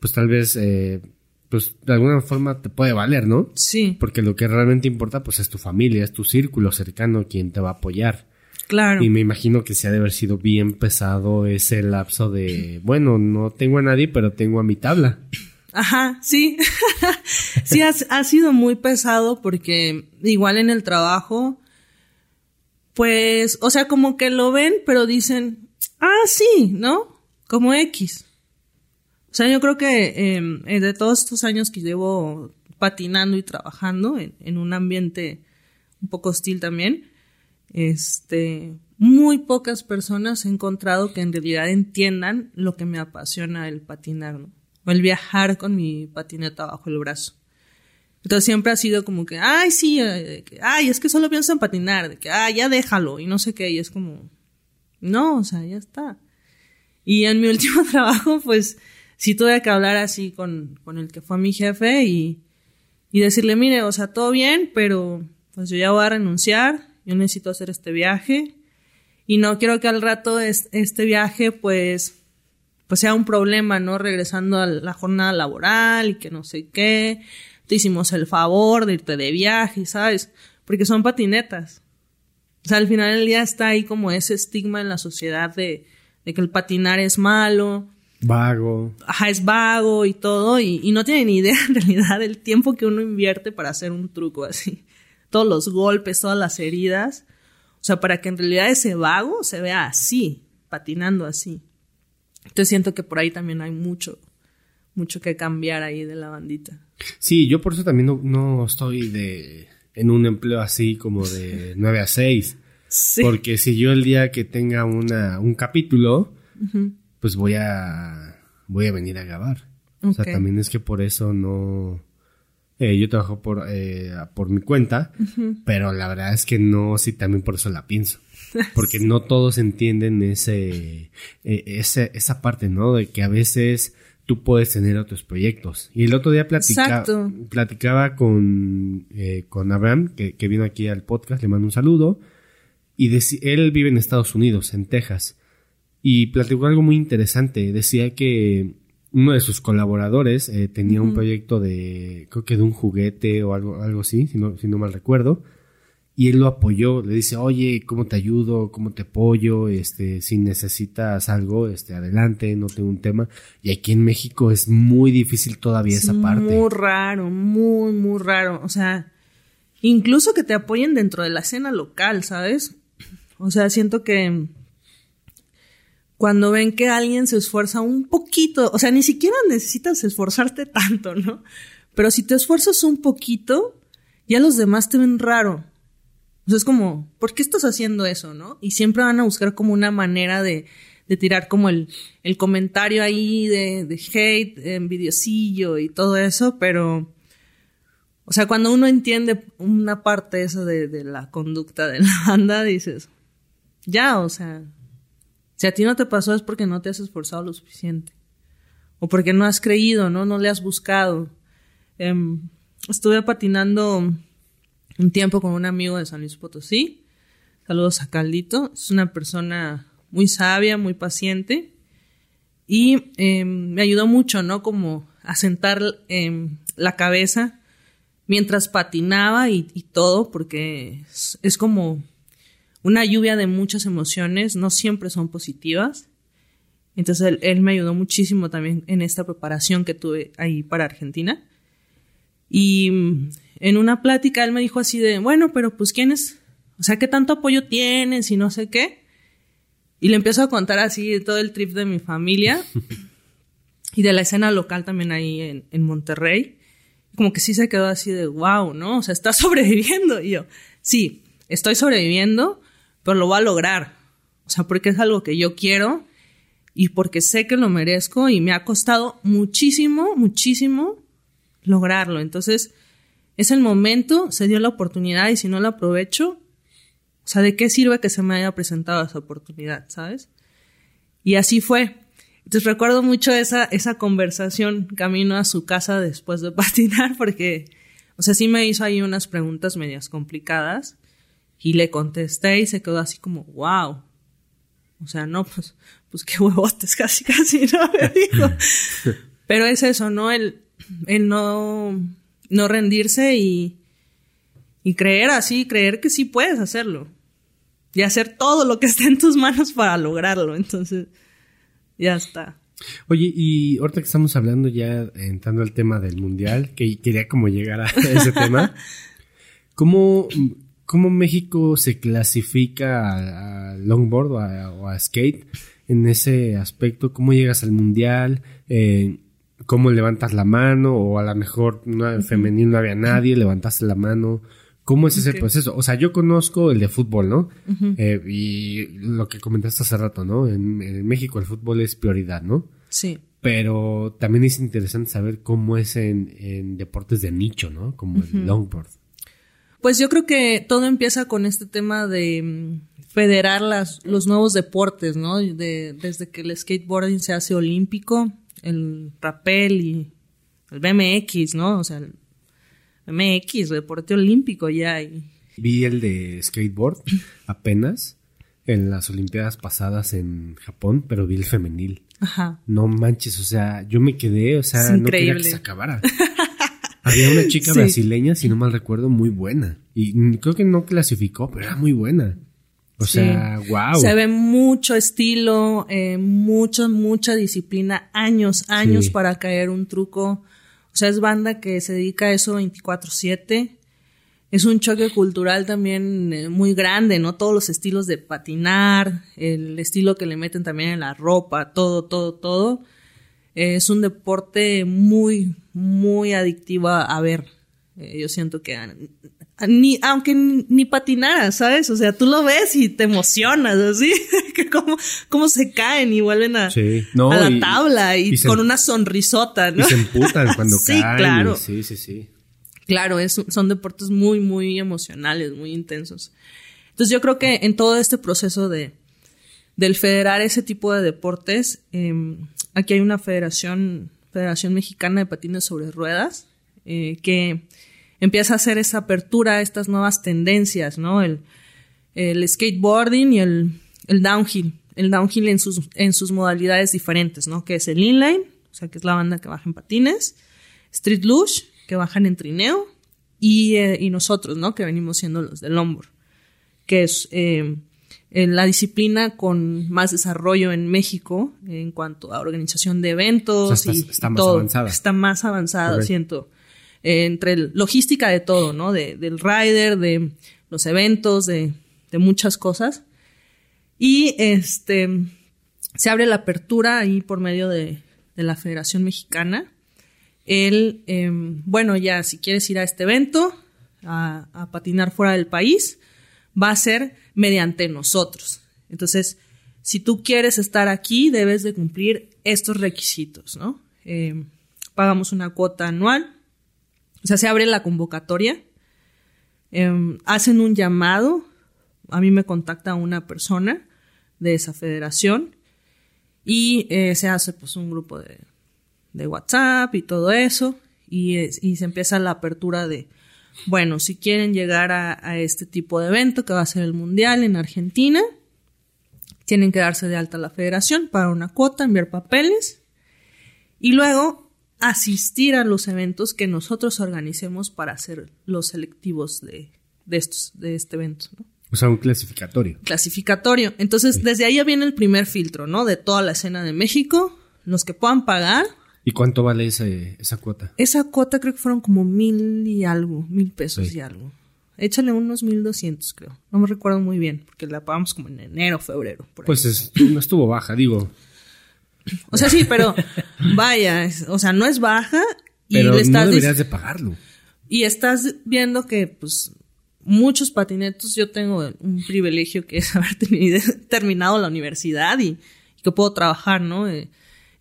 pues tal vez, eh, pues de alguna forma te puede valer, ¿no? Sí. Porque lo que realmente importa, pues es tu familia, es tu círculo cercano quien te va a apoyar. Claro. Y me imagino que se ha de haber sido bien pesado ese lapso de, bueno, no tengo a nadie, pero tengo a mi tabla. Ajá, sí. [LAUGHS] sí, ha, ha sido muy pesado porque igual en el trabajo, pues, o sea, como que lo ven, pero dicen, ah, sí, ¿no? Como X. O sea, yo creo que em, eh, de todos estos años que llevo patinando y trabajando en, un ambiente un poco hostil también, este, muy pocas personas he encontrado que en realidad entiendan lo que me apasiona el patinar, ¿no? O el viajar con mi patineta bajo el brazo. Entonces siempre ha sido como que, ay, sí, eh, ay, es que solo pienso en patinar, de que, ay, ya déjalo, y no sé qué, y es como, no, o sea, ya está. Y en mi [LAUGHS] último trabajo, pues, sí tuve que hablar así con, con el que fue mi jefe y, y decirle, mire, o sea, todo bien, pero pues yo ya voy a renunciar, yo necesito hacer este viaje, y no quiero que al rato este viaje, pues, pues sea un problema, ¿no? Regresando a la jornada laboral y que no sé qué te hicimos el favor de irte de viaje, ¿sabes? Porque son patinetas. O sea, al final del día está ahí como ese estigma en la sociedad de, de que el patinar es malo. Vago. Ajá, es vago y todo, y, y no tienen ni idea [LAUGHS] en realidad del tiempo que uno invierte para hacer un truco así. Todos los golpes, todas las heridas. O sea, para que en realidad ese vago se vea así, patinando así. Entonces siento que por ahí también hay mucho, mucho que cambiar ahí de la bandita. Sí, yo por eso también no, estoy de en un empleo así como de [LAUGHS] 9 a 6. Porque si yo el día que tenga una, un capítulo, pues voy a voy a venir a grabar. O sea, también es que por eso no... Eh, yo trabajo por, eh, por mi cuenta, pero la verdad es que no, sí, también por eso la pienso. [LAUGHS] Porque no todos entienden ese, eh, ese, esa parte, ¿no? De que a veces tú puedes tener otros proyectos. Y el otro día platicaba con, eh, con Abraham, que, que, vino aquí al podcast, le mando un saludo, y él vive en Estados Unidos, en Texas, y platicó algo muy interesante. Decía que uno de sus colaboradores eh, tenía un proyecto de, creo que de un juguete o algo, algo así, si no, si no mal recuerdo, y él lo apoyó, le dice, oye, ¿cómo te ayudo? ¿Cómo te apoyo? Este, si necesitas algo, este, adelante, no tengo un tema. Y aquí en México es muy difícil todavía esa parte. Muy raro, muy, muy raro. O sea, incluso que te apoyen dentro de la escena local, ¿sabes? O sea, siento que cuando ven que alguien se esfuerza un poquito, o sea, ni siquiera necesitas esforzarte tanto, ¿no? Pero si te esfuerzas un poquito, ya los demás te ven raro. O sea, es como, ¿por qué estás haciendo eso, no? Y siempre van a buscar como una manera de, de tirar como el, el comentario ahí de, de hate, envidiosillo y todo eso, pero, o sea, cuando uno entiende una parte esa de, de la conducta de la banda, dices, ya, o sea, si a ti no te pasó es porque no te has esforzado lo suficiente. O porque no has creído, ¿no? No le has buscado. Em, estuve patinando un tiempo con un amigo de San Luis Potosí. Saludos a Caldito. Es una persona muy sabia, muy paciente. Y em, me ayudó mucho, ¿no? Como a sentar em, la cabeza mientras patinaba y, todo, porque es, como una lluvia de muchas emociones, no siempre son positivas. Entonces él, me ayudó muchísimo también en esta preparación que tuve ahí para Argentina. Y mm, en una plática él me dijo así de, bueno, pero pues quién es, o sea, ¿qué tanto apoyo tienes y no sé qué? Y le empiezo a contar así todo el trip de mi familia [LAUGHS] y de la escena local también ahí en, en Monterrey como que sí se quedó así de wow, ¿no? O sea, está [LAUGHS] sobreviviendo. Y yo, sí, estoy sobreviviendo, pero lo voy a lograr. O sea, porque es algo que yo quiero y porque sé que lo merezco y me ha costado muchísimo, muchísimo lograrlo. Entonces, es el momento, se dio la oportunidad y si no la aprovecho, o sea, ¿de qué sirve que se me haya presentado esa oportunidad, sabes? Y así fue. Entonces recuerdo mucho esa, esa conversación camino a su casa después de [LAUGHS] patinar porque, o sea, sí me hizo ahí unas preguntas medias complicadas y le contesté y se quedó así como, wow. O sea, no, pues, pues qué huevotes, [LAUGHS] casi, casi, ¿no? Me [LAUGHS] dijo. Pero es eso, ¿no? El, el no, no rendirse y, y creer así, creer que sí puedes hacerlo. Y hacer todo lo que esté en tus manos para lograrlo. Entonces, ya está. Oye, y ahorita que estamos hablando ya entrando al tema del mundial, que quería como llegar a [LAUGHS] ese tema, ¿cómo, ¿cómo, México se clasifica a, longboard o a, skate en ese aspecto? ¿Cómo llegas al mundial? Eh, ¿Cómo levantas la mano? O a lo mejor no, en femenino no había nadie, levantaste la mano. ¿Cómo es ese proceso? O sea, yo conozco el de fútbol, ¿no? Eh, y lo que comentaste hace rato, ¿no? En, México el fútbol es prioridad, ¿no? Sí. Pero también es interesante saber cómo es en, deportes de nicho, ¿no? Como el longboard. Pues yo creo que todo empieza con este tema de mm, federar las, los nuevos deportes, ¿no? De, desde que el skateboarding se hace olímpico, el rappel y el BMX, ¿no? O sea, MX, deporte olímpico ya. hay. Vi el de skateboard [LAUGHS] apenas en las Olimpiadas pasadas en Japón, pero vi el femenil. Ajá. No manches, o sea, yo me quedé, o sea, no quería que se acabara. [LAUGHS] Había una [LAUGHS] chica brasileña, si no mal recuerdo, muy buena. Y creo que no clasificó, pero era muy buena. O sea, wow. Se ve mucho estilo, eh, mucha, mucha disciplina, años, años para caer un truco. O sea, es banda que se dedica a eso 24/7. Es un choque cultural también eh, muy grande, ¿no? Todos los estilos de patinar, el estilo que le meten también en la ropa, todo, todo, todo. Es un deporte muy, muy adictivo a ver. Eh, yo siento que ni, aunque ni patinara, ¿sabes? O sea, tú lo ves y te emocionas, así, [LAUGHS] que cómo, cómo se caen y vuelven a, la tabla y, con una sonrisota, ¿no? Y se emputan cuando [LAUGHS] sí, Claro. Sí, sí, sí. Claro, es, son deportes muy, muy emocionales, muy intensos. Entonces yo creo que en todo este proceso de, del federar ese tipo de deportes, em, aquí hay una federación, Federación Mexicana de Patines sobre Ruedas, eh, que empieza a hacer esa apertura a estas nuevas tendencias, ¿no? El, el skateboarding y el, el, downhill. El downhill en sus, en sus modalidades diferentes, ¿no? Que es el inline, o sea, que es la banda que baja en patines, street luge, que bajan en trineo, y, eh, y nosotros, ¿no? Que venimos siendo los del longboard, que es eh, la disciplina con más desarrollo en México en cuanto a organización de eventos y, está más avanzada. Está más avanzada, siento entre logística de todo, ¿no? De, del rider, de los eventos, de, de muchas cosas. Y este se abre la apertura ahí por medio de, de la Federación Mexicana. El, em, bueno, ya si quieres ir a este evento, a, a, patinar fuera del país, va a ser mediante nosotros. Entonces, si tú quieres estar aquí, debes de cumplir estos requisitos, ¿no? Em, pagamos una cuota anual o sea, se abre la convocatoria, em, hacen un llamado a mí me contacta una persona de esa federación y eh, se hace pues un grupo de, de WhatsApp y todo eso y, y se empieza la apertura de, bueno, si quieren llegar a, a este tipo de evento que va a ser el Mundial en Argentina, tienen que darse de alta a la federación para una cuota, enviar papeles y luego asistir a los eventos que nosotros organicemos para hacer los selectivos de, de, estos, de este evento. ¿no? O sea, un clasificatorio. Clasificatorio. Entonces, desde ahí ya viene el primer filtro, ¿no? De toda la escena de México, los que puedan pagar. ¿Y cuánto vale ese, esa cuota? Esa cuota creo que fueron como mil y algo, mil pesos Sí. y algo. Échale unos mil doscientos, creo. No me recuerdo muy bien, porque la pagamos como en enero, febrero. Por. Pues es- [CLEARS THROAT] no estuvo baja, digo. o sea, sí, pero vaya, o sea, no es baja y Pero le no estás dic- deberías de pagarlo. Y estás viendo que, pues, muchos patinetos, yo tengo un privilegio que es [LAUGHS] haber tenido- terminado la universidad y, y que puedo trabajar, ¿no? Eh,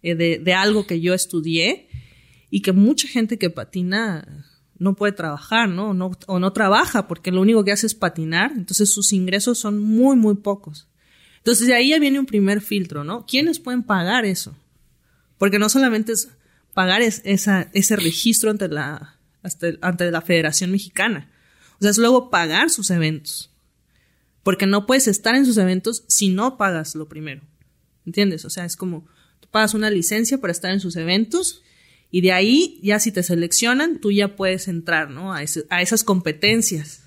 eh, de, algo que yo estudié y que mucha gente que patina no puede trabajar, ¿no? no o no trabaja porque lo único que hace es patinar, entonces sus ingresos son muy, muy pocos. Entonces de ahí viene un primer filtro, ¿no? ¿Quiénes pueden pagar eso? Porque no solamente es pagar ese registro ante la, ante la Federación Mexicana. O sea, es luego pagar sus eventos. Porque no puedes estar en sus eventos si no pagas lo primero. ¿Entiendes? O sea, es como tú pagas una licencia para estar en sus eventos y de ahí, ya si te seleccionan, tú ya puedes entrar, ¿no? A, ese- a esas competencias.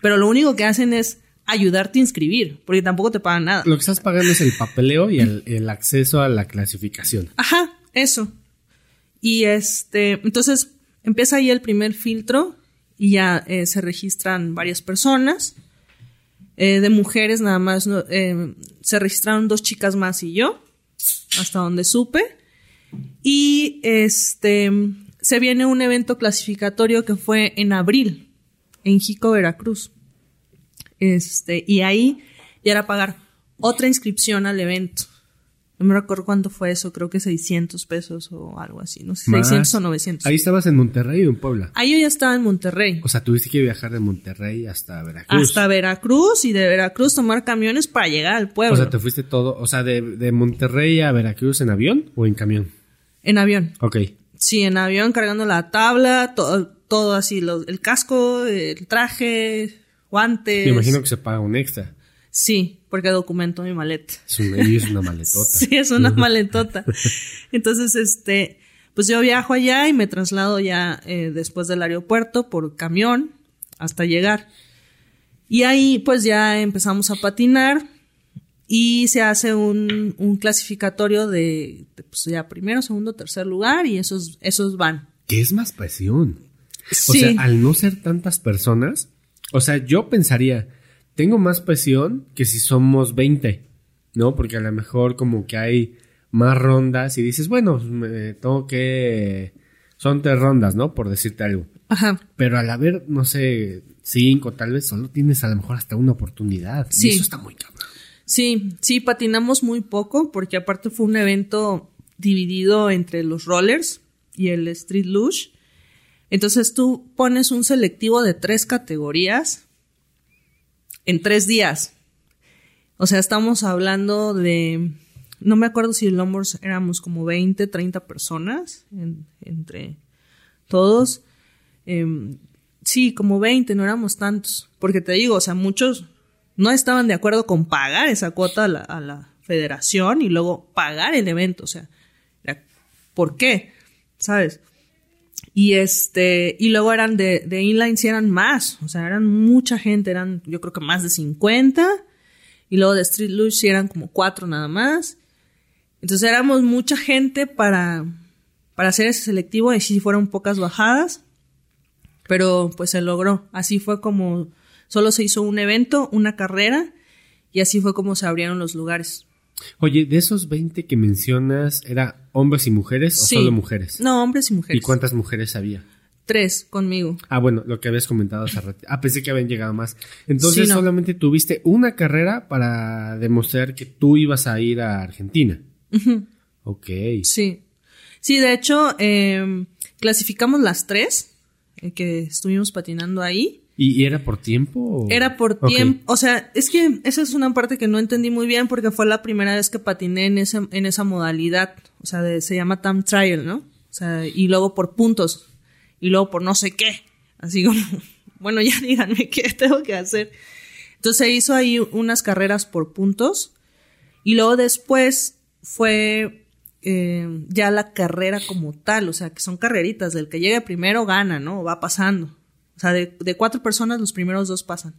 Pero lo único que hacen es ayudarte a inscribir, porque tampoco te pagan nada. Lo que estás pagando es el papeleo y el, el acceso a la clasificación. Ajá, eso. Y este, entonces empieza ahí el primer filtro y ya eh, se registran varias personas. Eh, de mujeres nada más no, eh, se registraron dos chicas más y yo, hasta donde supe. Y este se viene un evento clasificatorio que fue en abril, en Jico, Veracruz. Este, y ahí ya era pagar otra inscripción al evento. No me recuerdo cuánto fue eso, creo que 600 pesos o algo así, no sé, Más. 600 o 900. Ahí estabas en Monterrey o en Puebla. Ahí yo ya estaba en Monterrey. O sea, tuviste que viajar de Monterrey hasta Veracruz. Hasta Veracruz y de Veracruz tomar camiones para llegar al pueblo. O sea, te fuiste todo, o sea, de, de Monterrey a Veracruz en avión o en camión. En avión. Ok. Sí, en avión cargando la tabla, todo, todo así, lo- el casco, el traje, guantes. Me imagino que se paga un extra. Sí, porque documento mi maleta. Es una, y es una maletota. [LAUGHS] Sí, es una [LAUGHS] maletota. Entonces, este, pues yo viajo allá y me traslado ya eh, después del aeropuerto por camión hasta llegar. Y ahí pues ya empezamos a patinar y se hace un, un clasificatorio de, de, pues ya primero, segundo, tercer lugar y esos, esos van. ¿Qué es más presión? O Sí. sea, al no ser tantas personas, o sea, yo pensaría, tengo más presión que si somos 20, ¿no? Porque a lo mejor como que hay más rondas y dices, bueno, me tengo que... Son tres rondas, ¿no? Por decirte algo. Ajá. Pero al haber, no sé, cinco, tal vez solo tienes a lo mejor hasta una oportunidad. Sí. Y eso está muy cabrón. Sí, sí, patinamos muy poco porque aparte fue un evento dividido entre los rollers y el street luge. Entonces tú pones un selectivo de tres categorías en tres días. O sea, estamos hablando de, no me acuerdo si en Lombors éramos como 20, 30 personas en- entre todos. Em, sí, como 20, no éramos tantos. Porque te digo, o sea, muchos no estaban de acuerdo con pagar esa cuota a la, a la federación y luego pagar el evento. O sea, ¿por qué? ¿Sabes? Y este, y luego eran de, de inline, sí eran más, o sea, eran mucha gente, eran yo creo que más de 50, y luego de street luge sí eran como cuatro nada más. Entonces éramos mucha gente para, para hacer ese selectivo y sí fueron pocas bajadas, pero pues se logró. Así fue como, solo se hizo un evento, una carrera, y así fue como se abrieron los lugares. Oye, de esos 20 que mencionas, ¿era hombres y mujeres o Sí. solo mujeres? No, hombres y mujeres. ¿Y cuántas mujeres había? Tres conmigo. Ah, bueno, lo que habías comentado hace rato. Ah, pensé que habían llegado más. Entonces Sí, no. solamente tuviste una carrera para demostrar que tú ibas a ir a Argentina. Ok. Sí. Sí, de hecho, eh, clasificamos las tres eh, que estuvimos patinando ahí. ¿Y, era por tiempo? Era por tiempo. O sea, es que esa es una parte que no entendí muy bien porque fue la primera vez que patiné en esa, en esa modalidad. O sea, se llama time trial, ¿no? O sea, y luego por puntos. Y luego por no sé qué. Así como, [LAUGHS] bueno, ya díganme qué tengo que hacer. Entonces se hizo ahí unas carreras por puntos. Y luego después fue eh, ya la carrera como tal. O sea, que son carreritas. Del que llegue primero gana, ¿no? Va pasando. O sea, de, cuatro personas, los primeros dos pasan.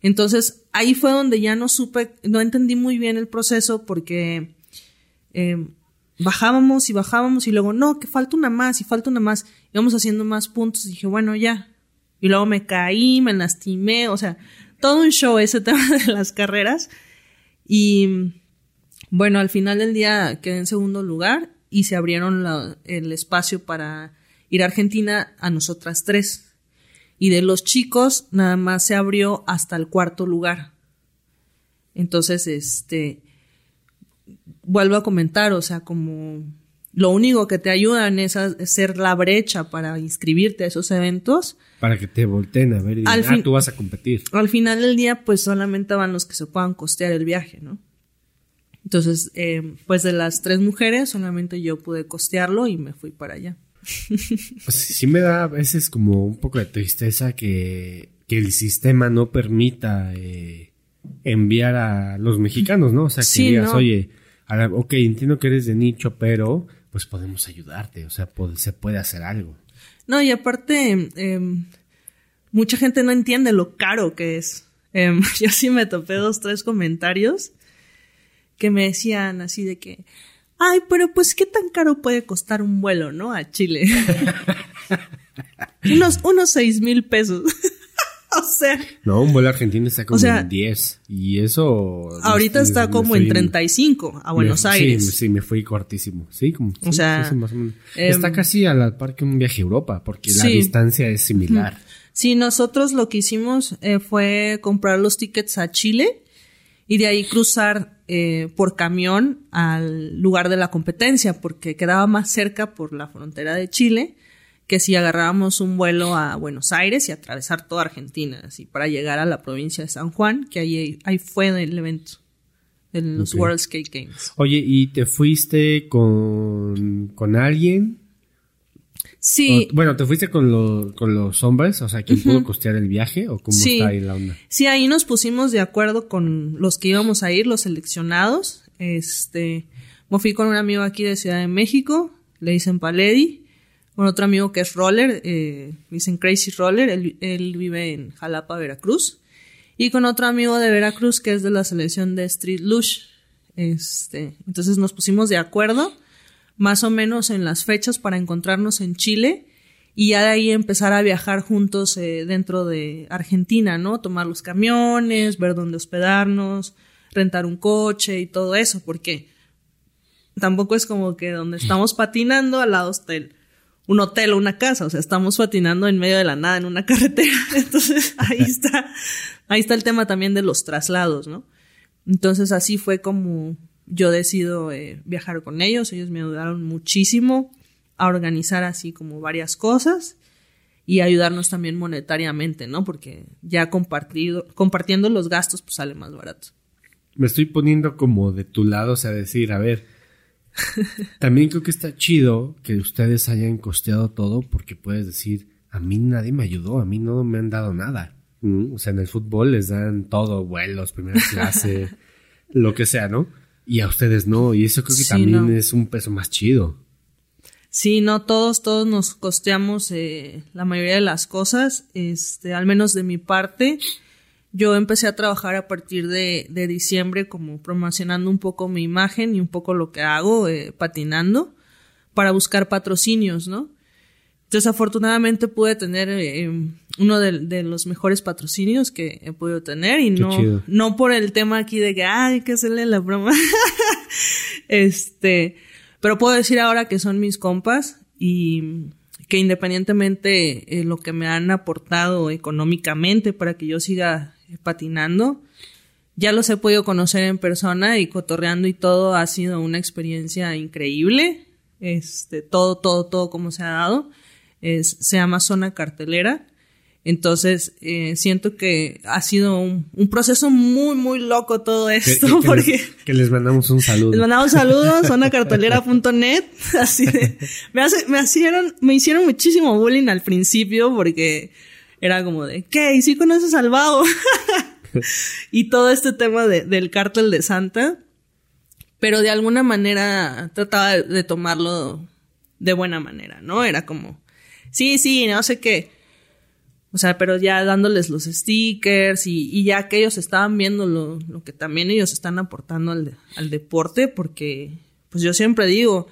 Entonces, ahí fue donde ya no supe, no entendí muy bien el proceso porque em, bajábamos y bajábamos y luego, no, que falta una más y falta una más. Íbamos haciendo más puntos y dije, bueno, ya. Y luego me caí, me lastimé, o sea, todo un show ese [LAUGHS] tema de las carreras. Y bueno, al final del día quedé en segundo lugar y se abrieron el espacio para ir a Argentina a nosotras tres y de los chicos nada más se abrió hasta el cuarto lugar. Entonces, este, vuelvo a comentar, o sea, como lo único que te ayudan es a ser la brecha para inscribirte a esos eventos. Para que te volteen a ver y al ah, tú vas a competir. Al final del día, pues solamente van los que se puedan costear el viaje, ¿no? Entonces, eh, pues de las tres mujeres, solamente yo pude costearlo y me fui para allá. Pues sí me da a veces como un poco de tristeza que, el sistema no permita eh, enviar a los mexicanos, ¿no? O sea, que digas, oye, ok, entiendo que eres de nicho, pero pues podemos ayudarte, o sea, se puede hacer algo. No, y aparte, em, mucha gente no entiende lo caro que es. Em, [LAUGHS] yo sí me topé dos, tres comentarios que me decían así de que, ay, pero pues qué tan caro puede costar un vuelo, ¿no? A Chile. [LAUGHS] unos, unos seis mil pesos. [LAUGHS] o sea. No, un vuelo argentino está como en 10. Y eso. Ahorita está como en 35 a Buenos Aires. Sí, sí, me fui cortísimo. Sí, como. o sea. está em, casi a la par que un viaje a Europa, porque la distancia es similar. Sí, nosotros lo que hicimos eh, fue comprar los tickets a Chile y de ahí cruzar eh, por camión al lugar de la competencia, porque quedaba más cerca por la frontera de Chile que si agarrábamos un vuelo a Buenos Aires y atravesar toda Argentina, así para llegar a la provincia de San Juan, que ahí, ahí fue el evento, en los World Skate Games. Oye, ¿y te fuiste con, con alguien? Sí. bueno, ¿te fuiste con, con los hombres? O sea, ¿quién pudo costear el viaje o cómo está ahí la onda? Sí, ahí nos pusimos de acuerdo con los que íbamos a ir, los seleccionados. Este, me fui con un amigo aquí de Ciudad de México, le dicen Paledi, con otro amigo que es Roller, eh, dicen Crazy Roller, él, él vive en Jalapa, Veracruz, y con otro amigo de Veracruz que es de la selección de Street Lush. Este, entonces nos pusimos de acuerdo más o menos en las fechas para encontrarnos en Chile y ya de ahí empezar a viajar juntos eh, dentro de Argentina, ¿no? Tomar los camiones, ver dónde hospedarnos, rentar un coche y todo eso, porque tampoco es como que donde estamos patinando al lado hotel un hotel o una casa, o sea, estamos patinando en medio de la nada en una [LAUGHS] carretera. Entonces, ahí está, ahí está el tema también de los traslados, ¿no? Entonces, así fue como yo decido eh, viajar con ellos, ellos me ayudaron muchísimo a organizar así como varias cosas y ayudarnos también monetariamente, ¿no? Porque ya compartido, compartiendo los gastos pues sale más barato. Me estoy poniendo como de tu lado, o sea, decir, a ver, [LAUGHS] también creo que está chido que ustedes hayan costeado todo porque puedes decir, a mí nadie me ayudó, a mí no me han dado nada. O sea, en el fútbol les dan todo, vuelos, primera [LAUGHS] clase, lo que sea, ¿no? Y a ustedes no, y eso creo que también es un peso más chido. Sí, no, todos, todos nos costeamos eh, la mayoría de las cosas, este, al menos de mi parte. Yo empecé a trabajar a partir de, de diciembre como promocionando un poco mi imagen y un poco lo que hago, eh, patinando, para buscar patrocinios, ¿no? Desafortunadamente pude tener eh, uno de, los mejores patrocinios que he podido tener y no, no por el tema aquí de que hay que hacerle la broma. [LAUGHS] este, pero puedo decir ahora que son mis compas y que independientemente de lo que me han aportado económicamente para que yo siga patinando, ya los he podido conocer en persona y cotorreando y todo ha sido una experiencia increíble. Este, todo, todo, todo como se ha dado se llama Zona Cartelera. Entonces, eh, siento que ha sido un, proceso muy, muy loco todo esto. Que, porque les, que les mandamos un saludo. Les mandamos saludos, cartelera.net. [LAUGHS] Así de, me, hace, me, hicieron, me hicieron muchísimo bullying al principio porque era como de, ¿qué? ¿Y si conoces al vago? [LAUGHS] y todo este tema de, del cártel de Santa. Pero de alguna manera trataba de tomarlo de buena manera, ¿no? Era como, sí, sí, no sé qué o sea, pero ya dándoles los stickers y, ya que ellos estaban viendo lo, lo, que también ellos están aportando al, al deporte, porque pues yo siempre digo,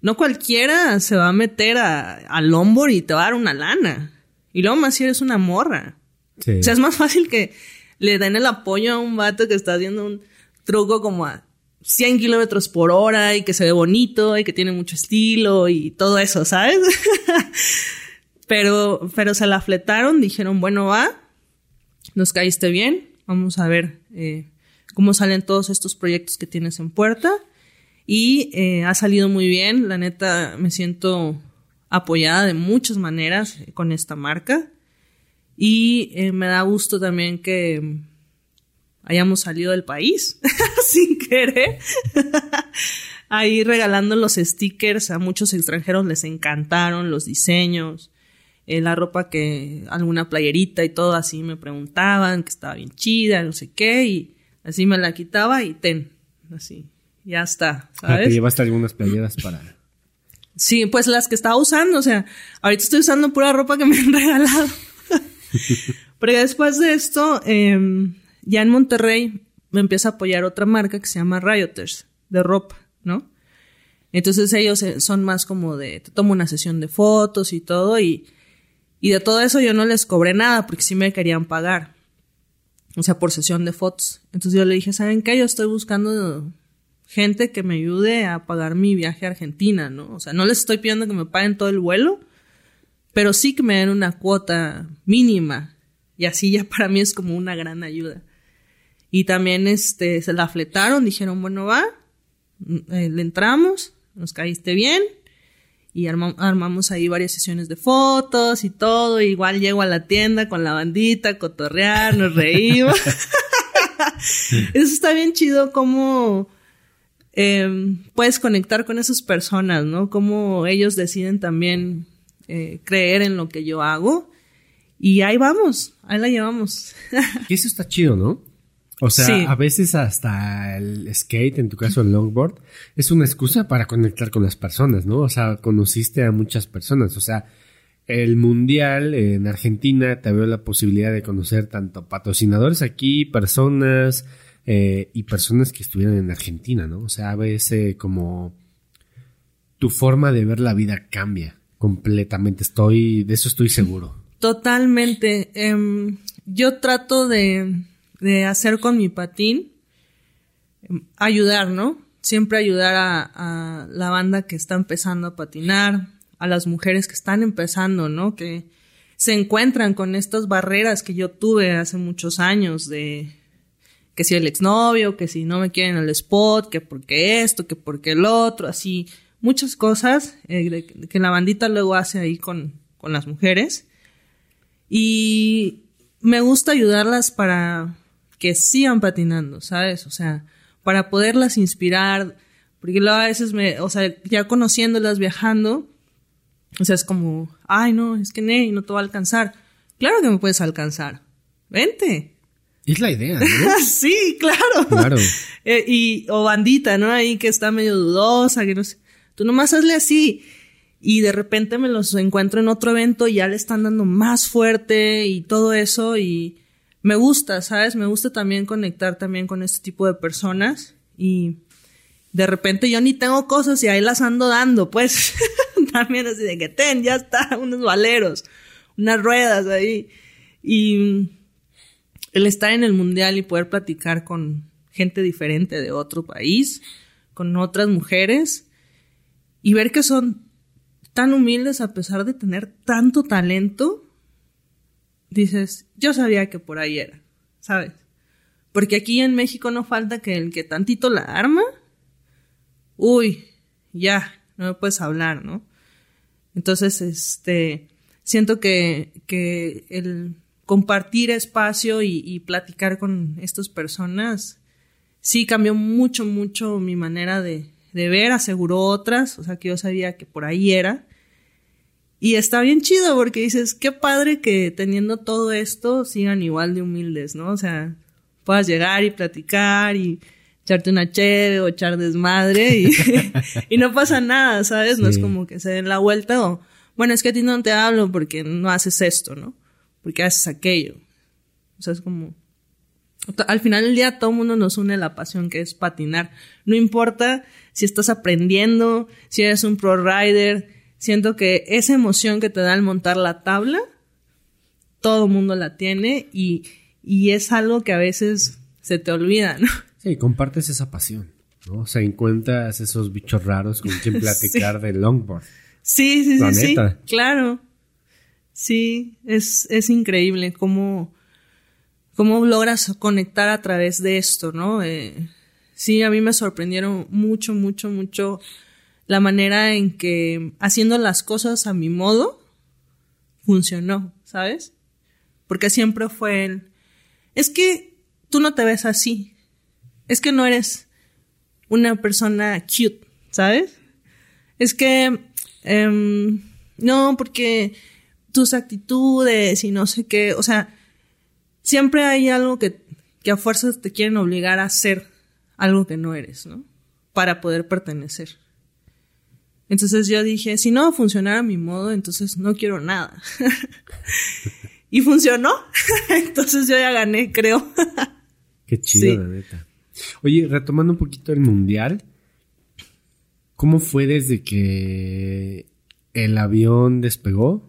no cualquiera se va a meter a, al longboard y te va a dar una lana. Y luego más si eres una morra. O sea, es más fácil que le den el apoyo a un vato que está haciendo un truco como a 100 kilómetros por hora y que se ve bonito y que tiene mucho estilo y todo eso, ¿sabes? [LAUGHS] Pero, pero se la fletaron, dijeron, bueno, va, nos caíste bien, vamos a ver eh, cómo salen todos estos proyectos que tienes en puerta. Y eh, ha salido muy bien, la neta me siento apoyada de muchas maneras con esta marca. Y eh, me da gusto también que hayamos salido del país [LAUGHS] sin querer. [LAUGHS] Ahí regalando los stickers a muchos extranjeros les encantaron los diseños. Eh, la ropa que, alguna playerita y todo así me preguntaban, que estaba bien chida, no sé qué, y así me la quitaba y ten, así, ya está, ah, ¿sabes? te llevaste algunas playeras para... Sí, pues las que estaba usando, o sea, ahorita estoy usando pura ropa que me han [LAUGHS] regalado. Pero después de esto, em, ya en Monterrey me empieza a apoyar otra marca que se llama Rioters, de ropa, ¿no? Entonces ellos eh, son más como de, te tomo una sesión de fotos y todo, y y de todo eso yo no les cobré nada porque sí me querían pagar. O sea, por sesión de fotos. Entonces yo le dije, ¿saben qué? Yo estoy buscando gente que me ayude a pagar mi viaje a Argentina, ¿no? O sea, no les estoy pidiendo que me paguen todo el vuelo, pero sí que me den una cuota mínima. Y así ya para mí es como una gran ayuda. Y también este, se la fletaron, dijeron, bueno, va, eh, le entramos, nos caíste bien, y armamos ahí varias sesiones de fotos y todo. igual llego a la tienda con la bandita, cotorrear, nos [LAUGHS] reímos. Eso está bien chido como em, puedes conectar con esas personas, ¿no? Cómo ellos deciden también eh, creer en lo que yo hago. Y ahí vamos, ahí la llevamos. y eso está chido, ¿no? O sea, a veces hasta el skate, en tu caso el longboard, es una excusa para conectar con las personas, ¿no? O sea, conociste a muchas personas. O sea, el mundial en Argentina te abrió la posibilidad de conocer tanto patrocinadores aquí, personas eh, y personas que estuvieran en Argentina, ¿no? O sea, a veces como tu forma de ver la vida cambia completamente. Estoy, de eso estoy seguro. Totalmente. Em, yo trato de de hacer con mi patín, ayudar, ¿no? Siempre ayudar a, la banda que está empezando a patinar, a las mujeres que están empezando, ¿no? Que se encuentran con estas barreras que yo tuve hace muchos años de que si el exnovio, que si no me quieren el spot, que porque esto, que porque el otro, así, muchas cosas eh, que la bandita luego hace ahí con, con las mujeres. Y me gusta ayudarlas para que sigan patinando, ¿sabes? O sea, para poderlas inspirar, porque luego a veces me, o sea, ya conociéndolas viajando, o sea, es como, ay, no, es que Ney, no te va a alcanzar. Claro que me puedes alcanzar. Vente. Es la idea, ¿no? [LAUGHS] sí, claro. Claro. [LAUGHS] Eh, y, o bandita, ¿no? Ahí que está medio dudosa, que no sé. Tú nomás hazle así. Y de repente me los encuentro en otro evento y ya le están dando más fuerte y todo eso. Y, me gusta, ¿sabes? Me gusta también conectar también con este tipo de personas y de repente yo ni tengo cosas y ahí las ando dando, pues [LAUGHS] también así de que ten, ya está, unos valeros, unas ruedas ahí y el estar en el mundial y poder platicar con gente diferente de otro país, con otras mujeres y ver que son tan humildes a pesar de tener tanto talento dices, yo sabía que por ahí era, ¿sabes? Porque aquí en México no falta que el que tantito la arma, uy, ya, no me puedes hablar, ¿no? Entonces, este, siento que, que el compartir espacio y, platicar con estas personas sí cambió mucho, mucho mi manera de, de ver, aseguró otras, o sea que yo sabía que por ahí era. Y está bien chido porque dices, qué padre que teniendo todo esto sigan igual de humildes, ¿no? O sea, puedas llegar y platicar y echarte una cheve o echar desmadre y, [LAUGHS] [LAUGHS] y no pasa nada, ¿sabes? No es como que se den la vuelta o, bueno, es que a ti no te hablo porque no haces esto, ¿no? Porque haces aquello. O sea, es como, al final del día todo el mundo nos une la pasión que es patinar. No importa si estás aprendiendo, si eres un pro rider, siento que esa emoción que te da al montar la tabla, todo el mundo la tiene y, y es algo que a veces se te olvida, ¿no? Sí, compartes esa pasión, ¿no? O sea, encuentras esos bichos raros con quien [LAUGHS] platicar de longboard. Sí, sí, sí, sí, claro. Sí, es, es increíble cómo, cómo logras conectar a través de esto, ¿no? Eh, sí, a mí me sorprendieron mucho, mucho, mucho la manera en que haciendo las cosas a mi modo funcionó, ¿sabes? Porque siempre fue el, es que tú no te ves así, es que no eres una persona cute, ¿sabes? Es que, em, no, porque tus actitudes y no sé qué, o sea, siempre hay algo que, que a fuerzas te quieren obligar a hacer algo que no eres, ¿no? Para poder pertenecer. Entonces yo dije, si no va a funcionar a mi modo, entonces no quiero nada. [LAUGHS] y funcionó. [LAUGHS] entonces yo ya gané, creo. [LAUGHS] Qué chido, la neta. Oye, retomando un poquito el mundial, ¿cómo fue desde que el avión despegó?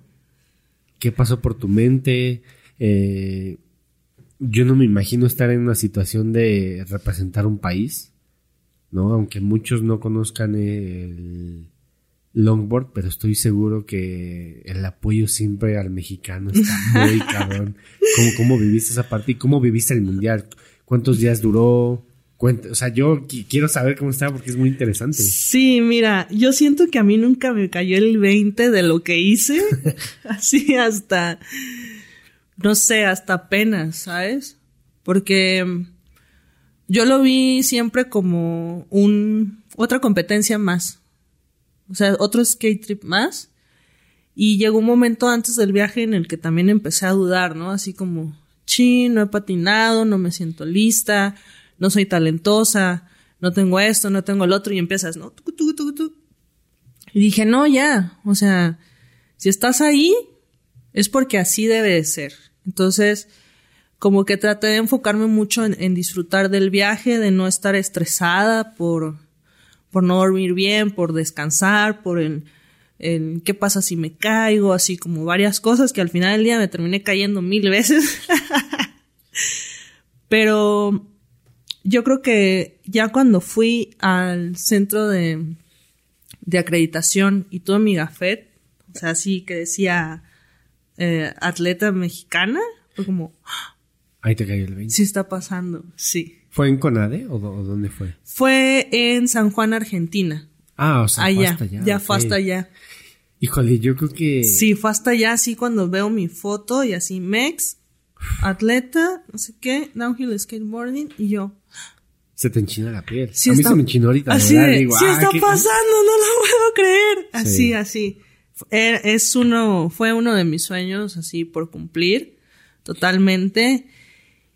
¿Qué pasó por tu mente? Eh, yo no me imagino estar en una situación de representar un país, ¿no? Aunque muchos no conozcan el longboard, pero estoy seguro que el apoyo siempre al mexicano está muy [LAUGHS] cabrón. ¿Cómo, ¿Cómo viviste esa parte y cómo viviste el mundial? ¿Cuántos días duró? o sea, yo quiero saber cómo estaba porque es muy interesante. Sí, mira, yo siento que a mí nunca me cayó el 20 de lo que hice, [LAUGHS] así hasta, no sé, hasta apenas, ¿sabes? Porque mm, yo lo vi siempre como un, otra competencia más, o sea, otro skate trip más. Y llegó un momento antes del viaje en el que también empecé a dudar, ¿no? Así como, chin, no he patinado, no me siento lista, no soy talentosa, no tengo esto, no tengo el otro, y empiezas, ¿no? Y dije, no, ya, o sea, si estás ahí, es porque así debe de ser. Entonces, como que traté de enfocarme mucho en, disfrutar del viaje, de no estar estresada por, por no dormir bien, por descansar, por el, el qué pasa si me caigo, así como varias cosas que al final del día me terminé cayendo mil veces. [LAUGHS] Pero yo creo que ya cuando fui al centro de, de acreditación y tuve mi gafet, o sea, así que decía eh, atleta mexicana, fue como... Ahí te cayó el 20. Sí está pasando, sí. ¿Fue en Conade o, dónde fue? Fue en San Juan, Argentina. Ah, o sea, fue hasta allá. Ya fue hasta allá. Híjole, yo creo que... Sí, fue hasta allá, así cuando veo mi foto y así, Mex, atleta, no sé qué, downhill skateboarding, y yo, se te enchina la piel. a mí se me enchinó ahorita. Así de, sí está pasando, no lo puedo creer. Así, así. Es uno, fue uno de mis sueños así por cumplir totalmente.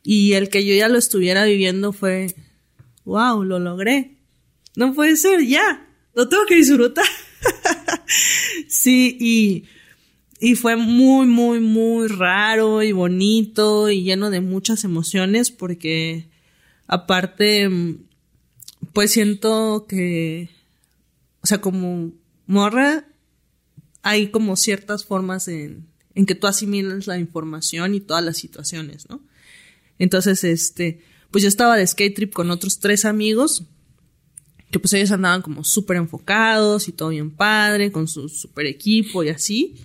Y el que yo ya lo estuviera viviendo fue, wow, lo logré. No puede ser, ya, lo tengo que disfrutar. [LAUGHS] sí, y, y fue muy, muy, muy raro y bonito y lleno de muchas emociones porque Aparte, pues siento que, o sea, como morra, hay como ciertas formas en, en que tú asimilas la información y todas las situaciones, ¿no? Entonces, este, pues yo estaba de skate trip con otros tres amigos, que pues ellos andaban como súper enfocados y todo bien padre, con su súper equipo y así.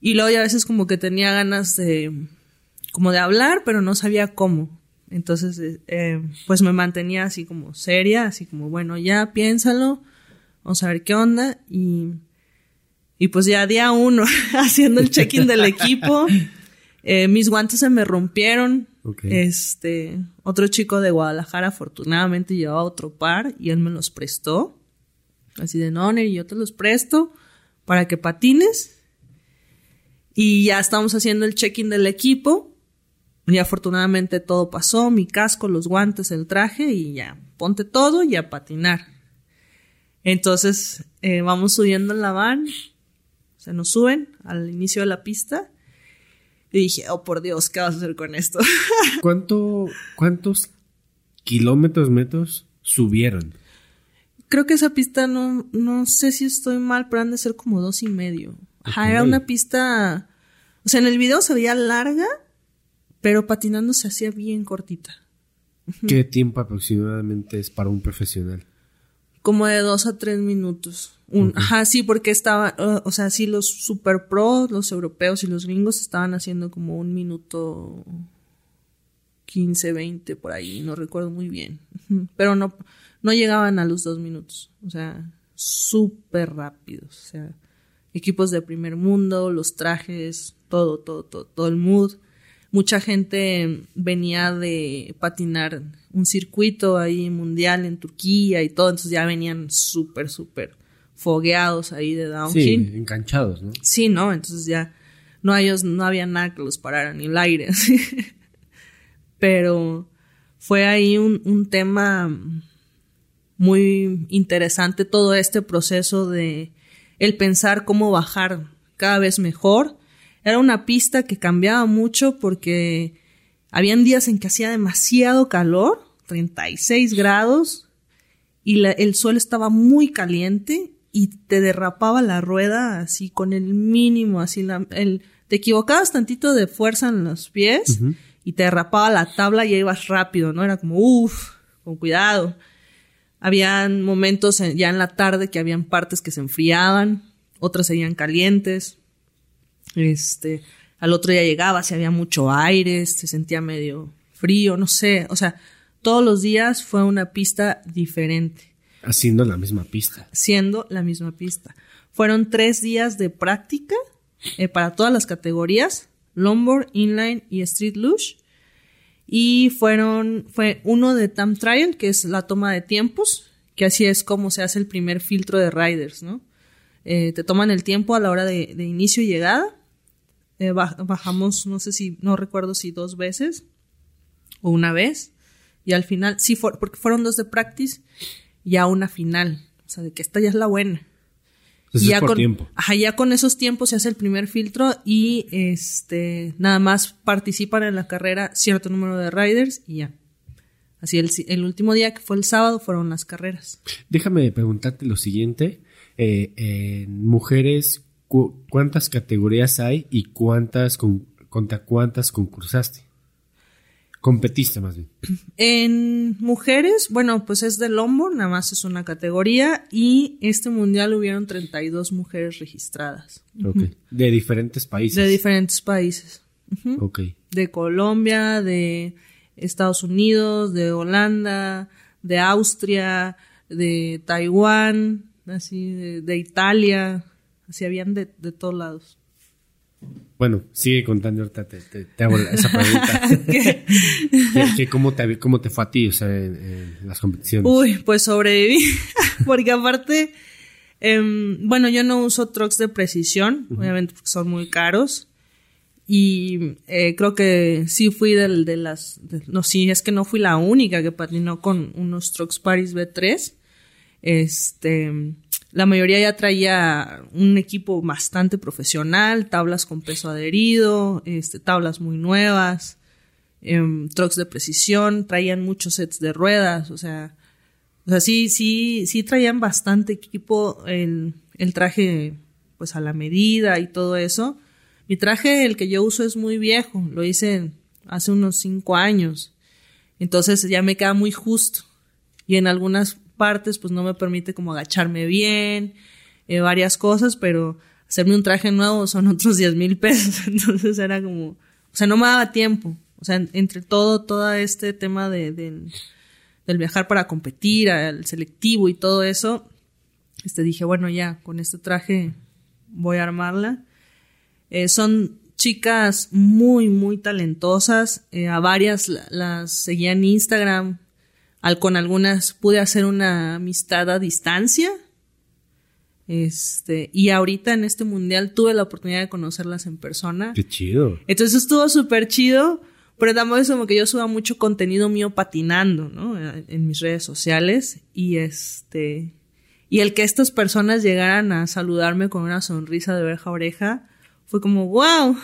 Y luego ya a veces como que tenía ganas de, como de hablar, pero no sabía cómo. Entonces, eh, eh, pues me mantenía así como seria, así como, bueno, ya piénsalo, vamos a ver qué onda. Y, Y pues ya día uno, [LAUGHS] haciendo el check-in del equipo, eh, mis guantes se me rompieron. Este, otro chico de Guadalajara afortunadamente llevaba otro par y él me los prestó. Así de, no, y yo te los presto para que patines. Y ya estamos haciendo el check-in del equipo. Y afortunadamente todo pasó, mi casco, los guantes, el traje y ya, ponte todo y a patinar. Entonces eh, vamos subiendo en la van, se nos suben al inicio de la pista y dije, oh por Dios, ¿qué vas a hacer con esto? [LAUGHS] ¿Cuánto, ¿Cuántos kilómetros, metros subieron? Creo que esa pista no, no sé si estoy mal, pero han de ser como dos y medio. Ajá, era una pista, o sea, en el video se veía larga, pero patinando se hacía bien cortita. ¿Qué tiempo aproximadamente es para un profesional? Como de dos a tres minutos. Ajá, sí, porque estaba, o sea, sí, los super pros, los europeos y los gringos estaban haciendo como un minuto 15, 20 por ahí, no recuerdo muy bien. Pero no, no llegaban a los dos minutos. O sea, súper rápidos. O sea, equipos de primer mundo, los trajes, todo, todo, todo, todo el mood mucha gente venía de patinar un circuito ahí mundial en Turquía y todo, entonces ya venían súper, súper fogueados ahí de downhill. Sí, enganchados, ¿no? Sí, ¿no? Entonces ya no, ellos, no había nada que los parara ni el aire. [LAUGHS] Pero fue ahí un, un tema muy interesante todo este proceso de el pensar cómo bajar cada vez mejor era una pista que cambiaba mucho porque habían días en que hacía demasiado calor, 36 grados, y el suelo estaba muy caliente y te derrapaba la rueda así con el mínimo, así la, el, te equivocabas tantito de fuerza en los pies y te derrapaba la tabla y ibas rápido, ¿no? Era como, uff, con cuidado. Habían momentos ya en la tarde que habían partes que se enfriaban, otras seguían calientes. Este, al otro día llegaba, si había mucho aire, se sentía medio frío, no sé, o sea, todos los días fue una pista diferente. Haciendo la misma pista. Siendo la misma pista. Fueron tres días de práctica eh, para todas las categorías, longboard, inline y street luge. Y fueron, fue uno de time trial, que es la toma de tiempos, que así es como se hace el primer filtro de riders, ¿no? Eh, te toman el tiempo a la hora de, de inicio y llegada eh, bajamos, no sé si, no recuerdo si dos veces o una vez. Y al final, sí, porque fueron dos de practice, ya una final. O sea, de que esta ya es la buena. y ya con, tiempo. Ajá, ya con esos tiempos se hace el primer filtro y este nada más participan en la carrera cierto número de riders y ya. Así el, el último día que fue el sábado fueron las carreras. Déjame preguntarte lo siguiente. Eh, mujeres, ¿cuántas categorías hay y cuántas contra cuántas concursaste? Competiste más bien. En mujeres, bueno, pues es de lombo, nada más es una categoría y este mundial hubieron 32 mujeres registradas. De diferentes países. De diferentes países. Ok. De Colombia, de Estados Unidos, de Holanda, de Austria, de Taiwán, así, de Italia, Así habían de, de todos lados. Bueno, sigue contando ahorita, te, hago esa [LAUGHS] pregunta. cómo, te, ¿Cómo te fue a ti, o sea, en, las competiciones? Uy, pues sobreviví, [LAUGHS] porque aparte, em, bueno, yo no uso trucks de precisión, obviamente porque son muy caros, y eh, creo que sí fui del, de las, no, sí, es que no fui la única que patinó con unos trucks Paris B3, este la mayoría ya traía un equipo bastante profesional, tablas con peso adherido, este, tablas muy nuevas, eh, trucks de precisión, traían muchos sets de ruedas, o sea, o sea, sí, sí, sí traían bastante equipo, el, el traje pues a la medida y todo eso. Mi traje, el que yo uso, es muy viejo, lo hice hace unos cinco años, entonces ya me queda muy justo. Y en algunas partes, pues no me permite como agacharme bien, eh, varias cosas, pero hacerme un traje nuevo son [LAUGHS] otros 10 mil pesos, [LAUGHS] entonces era como, o sea, no me daba tiempo, o sea, entre todo, todo este tema de, del viajar para competir, al selectivo y todo eso, este dije, bueno, ya, con este traje voy a armarla. Eh, son chicas muy, muy talentosas. Eh, a varias las seguía en Instagram. Al, con algunas pude hacer una amistad a distancia. Este, y ahorita en este mundial tuve la oportunidad de conocerlas en persona. Qué chido. Entonces estuvo súper chido, pero también es como que yo suba mucho contenido mío patinando, ¿no? En mis redes sociales. Y este, y el que estas personas llegaran a saludarme con una sonrisa de oreja a oreja, fue como, wow,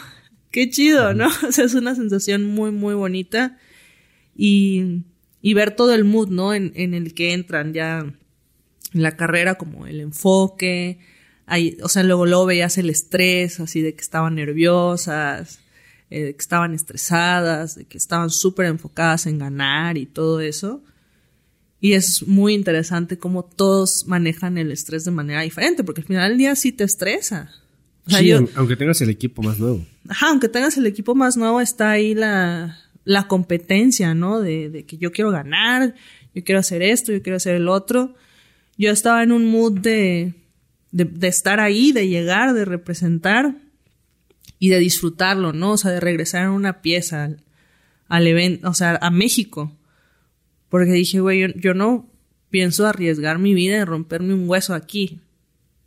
qué chido, ¿no? [LAUGHS] O sea, es una sensación muy, muy bonita. Y, y ver todo el mood, ¿no? En, en el que entran ya en la carrera, como el enfoque. Ahí, o sea, luego, luego veías el estrés, así de que estaban nerviosas, eh, de que estaban estresadas, de que estaban súper enfocadas en ganar y todo eso. Y es muy interesante cómo todos manejan el estrés de manera diferente, porque al final del día sí te estresa. sí, aunque tengas el equipo más nuevo. Ajá, aunque tengas el equipo más nuevo, está ahí la, la competencia, ¿no? De, de, que yo quiero ganar, yo quiero hacer esto, yo quiero hacer el otro. Yo estaba en un mood de, de, estar ahí, de llegar, de representar y de disfrutarlo, ¿no? O sea, de regresar en una pieza al, evento, o sea, a México porque dije, güey, yo, no pienso arriesgar mi vida y romperme un hueso aquí.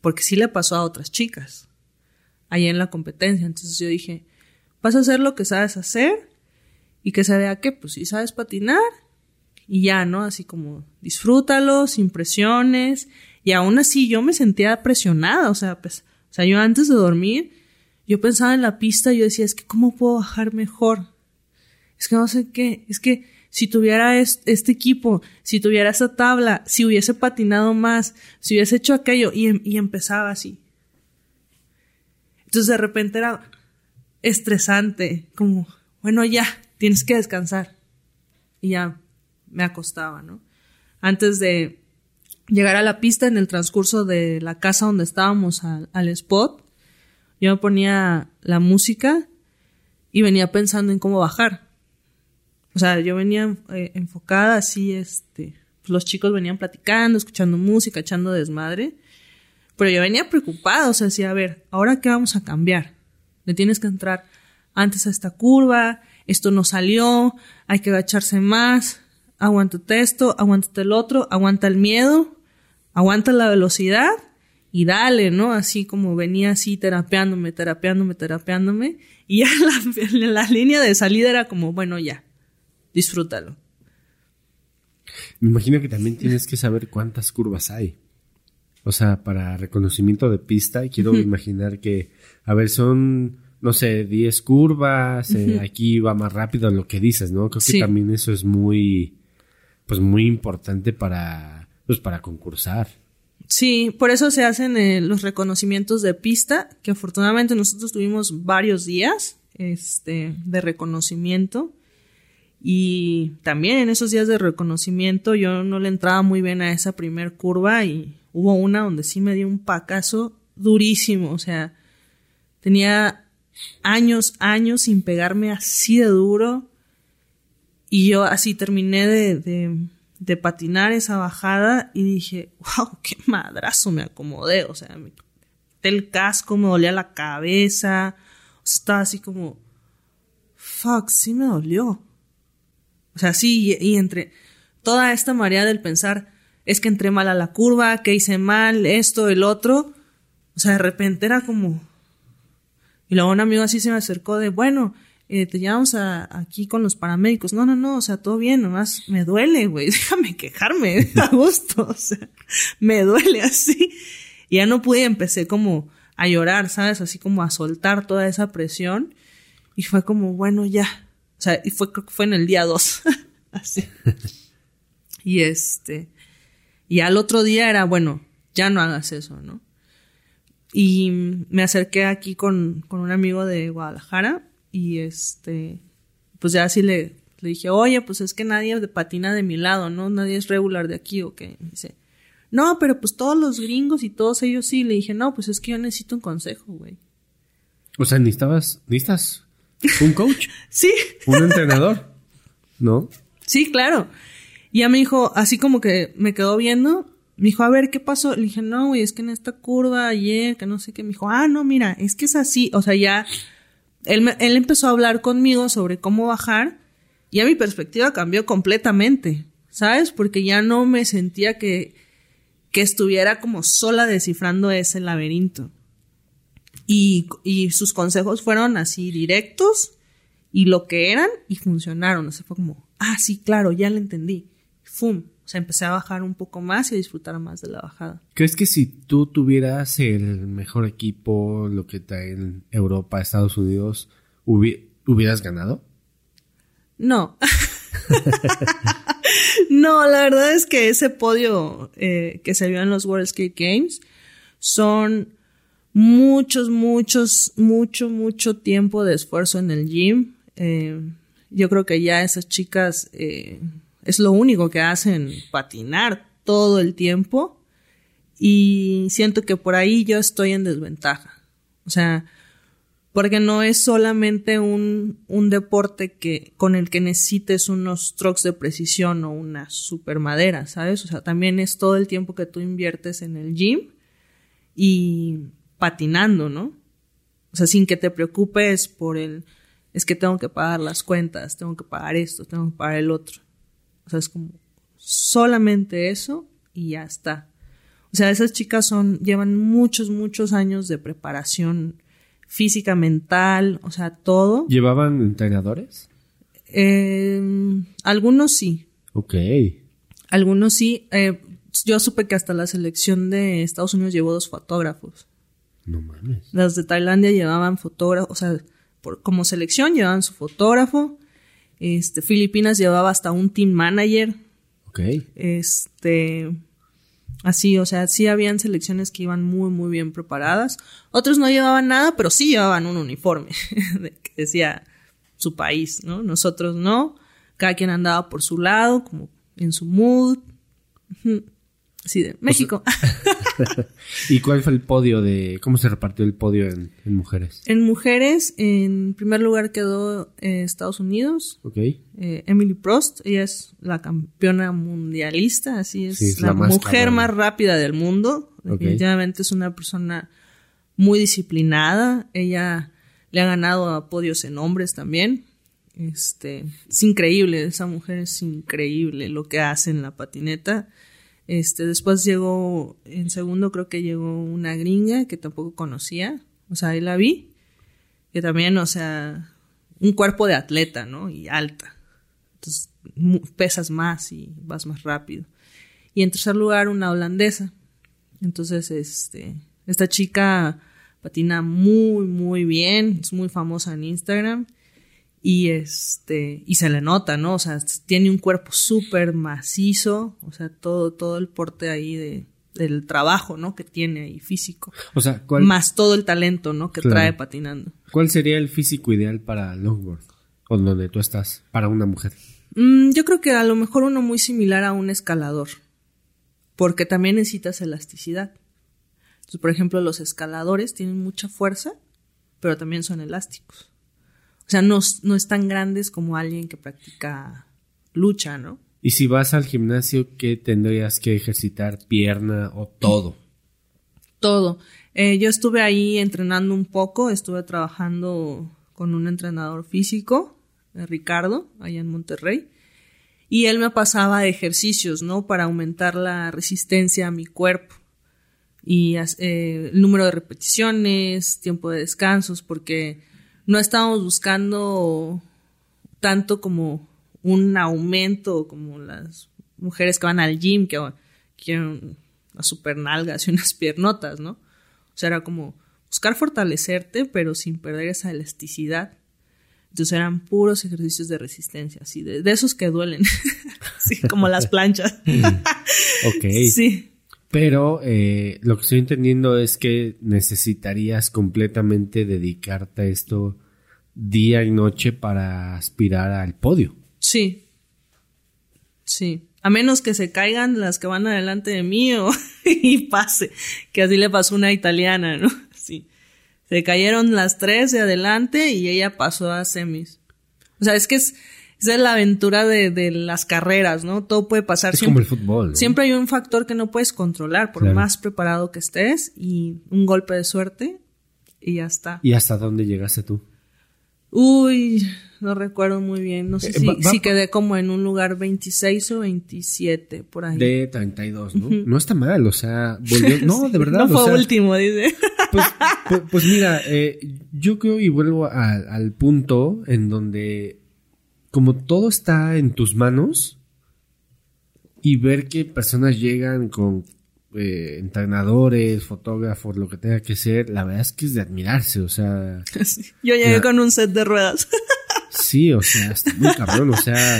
Porque sí le pasó a otras chicas. Ahí en la competencia. Entonces yo dije, vas a hacer lo que sabes hacer y que se vea que, pues, si sabes patinar y ya, ¿no? Así como disfrútalo, sin presiones. Y aún así yo me sentía presionada, o sea, pues, o sea, yo antes de dormir, yo pensaba en la pista yo decía, es que, ¿cómo puedo bajar mejor? Es que no sé qué, es que si tuviera este equipo, si tuviera esa tabla, si hubiese patinado más, si hubiese hecho aquello, y, em, y empezaba así. Entonces de repente era estresante, como, bueno, ya, tienes que descansar. Y ya me acostaba, ¿no? Antes de llegar a la pista, en el transcurso de la casa donde estábamos al, spot, yo me ponía la música y venía pensando en cómo bajar. O sea, yo venía eh, enfocada así, este, pues los chicos venían platicando, escuchando música, echando desmadre, pero yo venía preocupada, o sea, decía, a ver, ¿ahora qué vamos a cambiar? Le tienes que entrar antes a esta curva, esto no salió, hay que agacharse más, aguántate esto, aguántate el otro, aguanta el miedo, aguanta la velocidad y dale, ¿no? Así como venía así terapeándome, terapeándome, terapeándome. Y ya [LAUGHS] la, la línea de salida era como, bueno, ya, disfrútalo. Me imagino que también tienes que saber cuántas curvas hay. O sea, para reconocimiento de pista, quiero imaginar que, a ver, son, no sé, 10 curvas, eh, aquí va más rápido lo que dices, ¿no? Creo que también eso es muy, pues muy importante para, pues para concursar. Sí, por eso se hacen eh, los reconocimientos de pista, que afortunadamente nosotros tuvimos varios días, este, de reconocimiento. Y también en esos días de reconocimiento yo no le entraba muy bien a esa primer curva y hubo una donde sí me dio un pacazo durísimo, o sea, tenía años, años sin pegarme así de duro. Y yo así terminé de, de, patinar esa bajada y dije, wow, qué madrazo me acomodé, o sea, me quité el casco, me dolía la cabeza, o sea, estaba así como, fuck, sí me dolió. O sea, sí, y, entre toda esta marea del pensar, es que entré mal a la curva, que hice mal, esto, el otro, o sea, de repente era como... Y luego un amigo así se me acercó de, bueno, eh, te llevamos a, aquí con los paramédicos. No, no, no, o sea, todo bien, nomás me duele, güey, [LAUGHS] déjame quejarme [LAUGHS] a gusto, o sea, me duele así. Y ya no pude, empecé como a llorar, ¿sabes? Así como a soltar toda esa presión. Y fue como, bueno, ya, o sea, y fue, creo que fue en el día 2. [LAUGHS] Así. y este. Y al otro día era, bueno, ya no hagas eso, ¿no? Y me acerqué aquí con, con un amigo de Guadalajara y este. Pues ya así le, le dije, oye, pues es que nadie patina de mi lado, ¿no? Nadie es regular de aquí, ¿o qué? Me dice, no, pero pues todos los gringos y todos ellos sí. Le dije, no, pues es que yo necesito un consejo, güey. O sea, necesitabas, necesitas ¿Un coach? [LAUGHS] sí. ¿Un entrenador? ¿No? Sí, claro. Y ya me dijo, así como que me quedó viendo, Me dijo, a ver, ¿qué pasó? Le dije, no, güey, es que en esta curva ayer, que no sé qué. Me dijo, ah, no, mira, es que es así. O sea, ya, él, él empezó a hablar conmigo sobre cómo bajar y ya mi perspectiva cambió completamente, ¿sabes? Porque ya no me sentía que, que estuviera como sola descifrando ese laberinto. Y, y sus consejos fueron así directos y lo que eran y funcionaron. O sea, fue como, ah, sí, claro, ya lo entendí. ¡Fum! O sea, empecé a bajar un poco más y a disfrutar más de la bajada. ¿Crees que si tú tuvieras el mejor equipo, lo que trae en Europa, Estados Unidos, hubi- hubieras ganado? No. [LAUGHS] no, la verdad es que ese podio eh, que se vio en los World Skate Games son muchos, muchos, mucho, mucho tiempo de esfuerzo en el gym. Eh, yo creo que ya esas chicas eh, es lo único que hacen, patinar todo el tiempo. Y siento que por ahí yo estoy en desventaja. O sea, porque no es solamente un, un deporte que, con el que necesites unos trucks de precisión o una super madera, ¿sabes? O sea, también es todo el tiempo que tú inviertes en el gym y patinando, ¿no? O sea, sin que te preocupes por el, es que tengo que pagar las cuentas, tengo que pagar esto, tengo que pagar el otro. O sea, es como solamente eso y ya está. O sea, esas chicas son, llevan muchos, muchos años de preparación física, mental, o sea, todo. ¿Llevaban entrenadores? Eh, algunos sí, Ok. algunos sí. Eh, yo supe que hasta la selección de Estados Unidos llevó dos fotógrafos. No mames. Las de Tailandia llevaban fotógrafos, o sea, por, como selección llevaban su fotógrafo. Este, Filipinas llevaba hasta un team manager. Ok. Este, así, o sea, sí habían selecciones que iban muy, muy bien preparadas. Otros no llevaban nada, pero sí llevaban un uniforme [LAUGHS] que decía su país, ¿no? Nosotros no. Cada quien andaba por su lado, como en su mood. Así de México. [LAUGHS] ¿Y cuál fue el podio de... ¿Cómo se repartió el podio en, en mujeres? en mujeres, en primer lugar quedó eh, Estados Unidos. Ok. eh, Emily Prost, ella es la campeona mundialista, así es, Sí, es la, la más mujer más rápida del mundo. Definitivamente es una persona muy disciplinada. Ella le ha ganado a podios en hombres también. Este, es increíble, esa mujer es increíble lo que hace en la patineta. Este, después llegó, en segundo creo que llegó una gringa que tampoco conocía, o sea, ahí la vi, que también, o sea, un cuerpo de atleta, ¿no? Y alta. Entonces, pesas más y vas más rápido. Y en tercer lugar, una holandesa. Entonces, este, esta chica patina muy, muy bien, es muy famosa en Instagram. Y este, y se le nota, ¿no? O sea, tiene un cuerpo súper macizo, o sea, todo, todo el porte ahí de, del trabajo, ¿no? Que tiene ahí físico. O sea, ¿cuál, Más todo el talento, ¿no? Que Claro. trae patinando. ¿cuál sería el físico ideal para longboard? O donde tú estás, para una mujer. Mm, yo creo que a lo mejor uno muy similar a un escalador, porque también necesitas elasticidad. Entonces, por ejemplo, los escaladores tienen mucha fuerza, pero también son elásticos. O sea, no, no están grandes como alguien que practica lucha, ¿no? Y si vas al gimnasio, ¿qué tendrías que ejercitar? ¿Pierna o todo? Todo. Eh, yo estuve ahí entrenando un poco, estuve trabajando con un entrenador físico, eh, Ricardo, allá en Monterrey, y él me pasaba ejercicios, ¿no? Para aumentar la resistencia a mi cuerpo y eh, el número de repeticiones, tiempo de descansos, porque no estábamos buscando tanto como un aumento como las mujeres que van al gym que quieren unas super nalgas y unas [LAUGHS] piernotas, ¿no? O sea, era como buscar fortalecerte, pero sin perder esa elasticidad. Entonces eran puros ejercicios de resistencia, así, de, de esos que duelen, [LAUGHS] así como las planchas. Ok. Sí. Pero eh, lo que estoy entendiendo es que necesitarías completamente dedicarte a esto día y noche para aspirar al podio. Sí. Sí. A menos que se caigan las que van adelante de mí o, [LAUGHS] y pase. Que así le pasó a una italiana, ¿no? [LAUGHS] Sí. Se cayeron las tres de adelante y ella pasó a semis. O sea, es que es, esa es la aventura de, de, las carreras, ¿no? Todo puede pasar. Es como el fútbol. ¿no? Siempre hay un factor que no puedes controlar, por Claro. más preparado que estés, y un golpe de suerte, y ya está. ¿Y hasta dónde llegaste tú? Uy, no recuerdo muy bien. No sé Eh, si, va- va- si quedé como en un lugar 26 o 27, por ahí. De 32, ¿no? No está mal, o sea, volvió... [LAUGHS] No, de verdad. no o fue sea, último, dice. Pues, [LAUGHS] pues, pues mira, eh, yo creo y vuelvo a- al punto en donde como todo está en tus manos y ver que personas llegan con eh, entrenadores, fotógrafos, lo que tenga que ser, la verdad es que es de admirarse, o sea, [LAUGHS] Sí. Yo llegué Ya. con un set de ruedas. [LAUGHS] sí, o sea, está muy cabrón, o sea,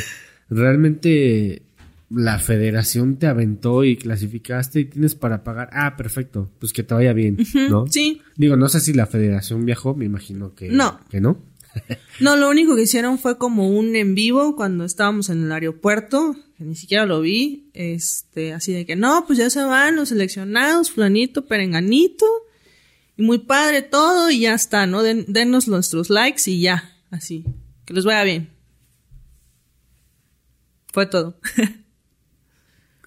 realmente la federación te aventó y clasificaste y tienes para pagar, ah, perfecto, pues que te vaya bien, ¿no? Sí. Digo, no sé si la federación viajó, me imagino que No. que no. [LAUGHS] No, lo único que hicieron fue como un en vivo cuando estábamos en el aeropuerto, que ni siquiera lo vi, este, así de que no, pues ya se van los seleccionados, fulanito, perenganito, y muy padre todo, y ya está, ¿no? Den- denos nuestros likes y ya, así, que les vaya bien. Fue todo. [LAUGHS]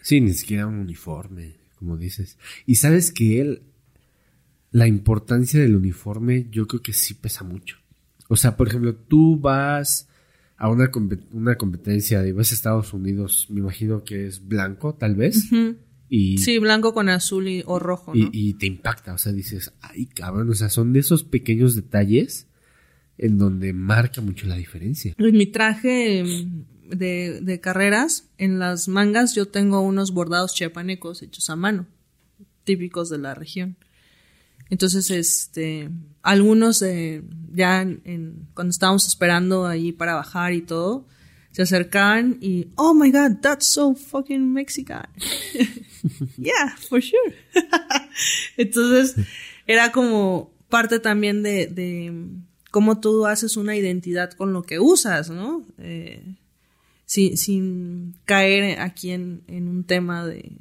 Sí, ni siquiera un uniforme, como dices. Y sabes que él, la importancia del uniforme, yo creo que sí pesa mucho. O sea, por ejemplo, tú vas a una, una competencia de vas a Estados Unidos, me imagino que es blanco, tal vez, y, Sí, blanco con azul y, o rojo, y, ¿no? y te impacta. O sea, dices, ay, cabrón, o sea, son de esos pequeños detalles en donde marca mucho la diferencia. En mi traje de, de carreras, en las mangas yo tengo unos bordados chiapanecos hechos a mano, típicos de la región. Entonces, este, algunos de, ya en- en- cuando estábamos esperando ahí para bajar y todo, se acercaban y, oh my god, that's so fucking Mexican. [LAUGHS] yeah, for sure. [LAUGHS] Entonces, era como parte también de, de cómo tú haces una identidad con lo que usas, ¿no? Eh, sin, sin caer aquí en, en un tema de,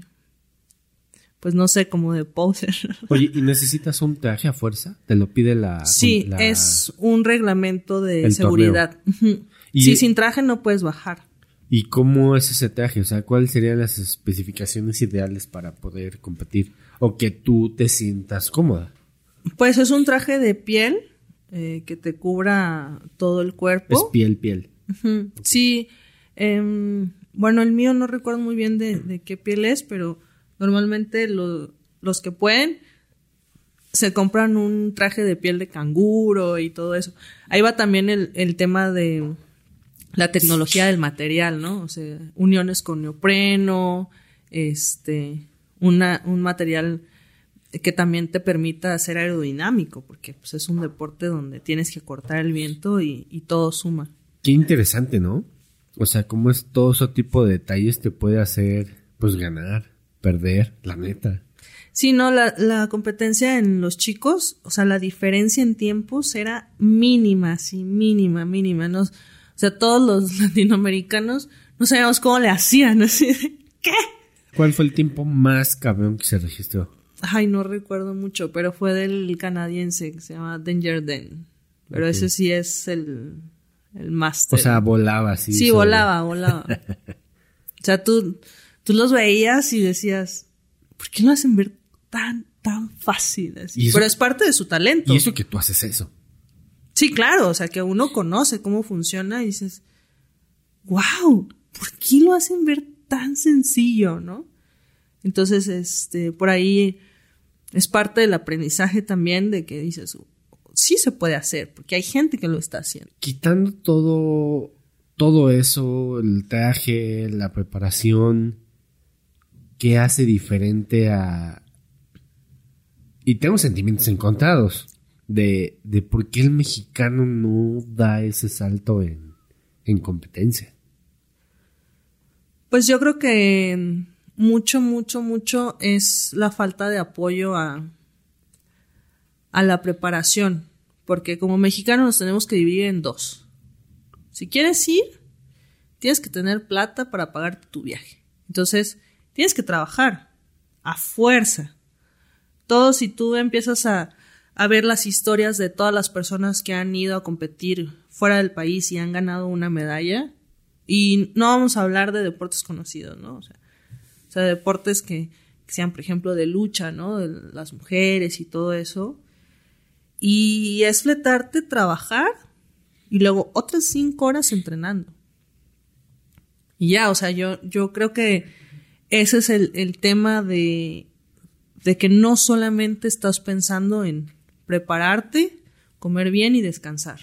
pues no sé, como de poser. [LAUGHS] Oye, ¿y necesitas un traje a fuerza? ¿Te lo pide la... Sí, la- es un reglamento de El seguridad. Y- Sí, sin traje no puedes bajar. ¿Y cómo es ese traje? O sea, ¿cuáles serían las especificaciones ideales para poder competir? O que tú te sientas cómoda. Pues es un traje de piel eh, que te cubra todo el cuerpo. Es piel, piel. Sí, em, bueno, el mío no recuerdo muy bien de, de qué piel es, pero normalmente lo- los que pueden se compran un traje de piel de canguro y todo eso. Ahí va también el, el tema de la tecnología del material, ¿no? O sea, uniones con neopreno, este, una, un material que también te permita ser aerodinámico, porque pues, es un deporte donde tienes que cortar el viento y, y todo suma. Qué interesante, ¿no? O sea, cómo es todo ese tipo de detalles te puede hacer, pues, ganar, perder, la neta. Sí, no, la, la competencia en los chicos, o sea, la diferencia en tiempos era mínima, sí, mínima, mínima. ¿no? O sea, todos los [LAUGHS] latinoamericanos no sabíamos cómo le hacían, [LAUGHS] así de, ¿qué? ¿Cuál fue el tiempo más cabrón que se registró? Ay, no recuerdo mucho, pero fue del canadiense que se llama Danger Den. Pero ese sí es el, el O máster. sea, volaba sí, sobre- volaba, volaba. [LAUGHS] o sea, tú, tú los veías y decías, ¿por qué lo hacen ver tan, tan fácil? así? Y eso- Pero es parte de su talento. Y eso que tú haces eso. Sí, claro, o sea, que uno conoce cómo funciona y dices, wow, ¿por qué lo hacen ver tan sencillo, no? Entonces, este, por ahí es parte del aprendizaje también de que dices, sí se puede hacer, porque hay gente que lo está haciendo. Quitando todo, todo eso, el traje, la preparación, ¿qué hace diferente a... Y tengo sentimientos encontrados de, de por qué el mexicano no da ese salto en, en competencia. Pues yo creo que mucho, mucho, mucho es la falta de apoyo a, a la preparación, porque como mexicanos nos tenemos que dividir en dos. Si quieres ir, tienes que tener plata para pagar tu viaje. Entonces, tienes que trabajar a fuerza. Todo si tú empiezas a, a ver las historias de todas las personas que han ido a competir fuera del país y han ganado una medalla, Y no vamos a hablar de deportes conocidos, ¿no? O sea, deportes que, que sean, por ejemplo, de lucha, ¿no? De las mujeres y todo eso. Y es fletarte, trabajar y luego otras cinco horas entrenando. Y ya, o sea, yo, yo creo que ese es el, el tema de, de que no solamente estás pensando en prepararte, comer bien y descansar.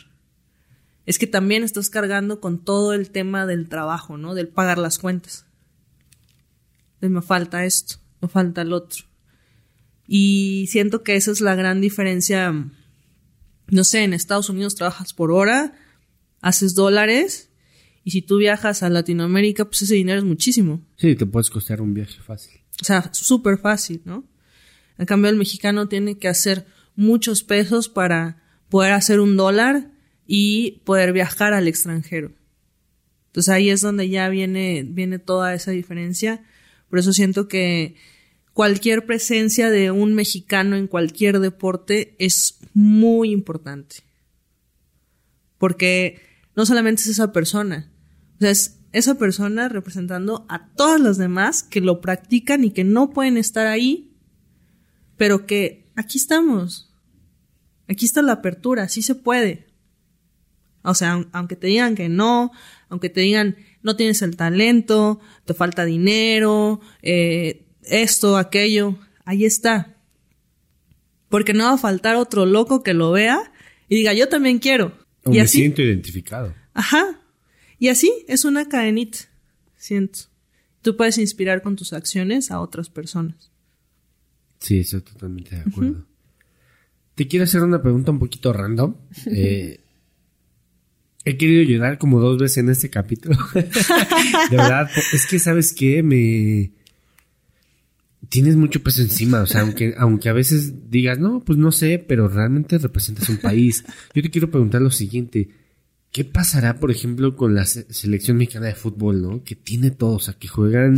Es que también estás cargando con todo el tema del trabajo, ¿no? Del pagar las cuentas. De me falta esto, me falta el otro. Y siento que esa es la gran diferencia. No sé, en Estados Unidos trabajas por hora, haces dólares y si tú viajas a Latinoamérica, pues ese dinero es muchísimo. Sí, te puedes costear un viaje fácil. O sea, súper fácil, ¿no? En cambio, el mexicano tiene que hacer muchos pesos para poder hacer un dólar y poder viajar al extranjero. Entonces ahí es donde ya viene, viene toda esa diferencia. Por eso siento que cualquier presencia de un mexicano en cualquier deporte es muy importante. Porque no solamente es esa persona, o sea, es esa persona representando a todas las demás que lo practican y que no pueden estar ahí, pero que aquí estamos. Aquí está la apertura, sí se puede. O sea, aunque te digan que no, aunque te digan no tienes el talento, te falta dinero, eh, esto, aquello, ahí está. Porque no va a faltar otro loco que lo vea y diga, yo también quiero. y me siento identificado. Ajá. Y así es una cadenita, siento. Tú puedes inspirar con tus acciones a otras personas. Sí, estoy totalmente de acuerdo. Te quiero hacer una pregunta un poquito random. Eh, he querido llorar como dos veces en este capítulo. [LAUGHS] de verdad, es que sabes qué, me tienes mucho peso encima, o sea, aunque aunque a veces digas, "No, pues no sé, pero realmente representas un país." Yo te quiero preguntar lo siguiente, ¿Qué pasará, por ejemplo, con la selección mexicana de fútbol, no? Que tiene todo, o sea, que juegan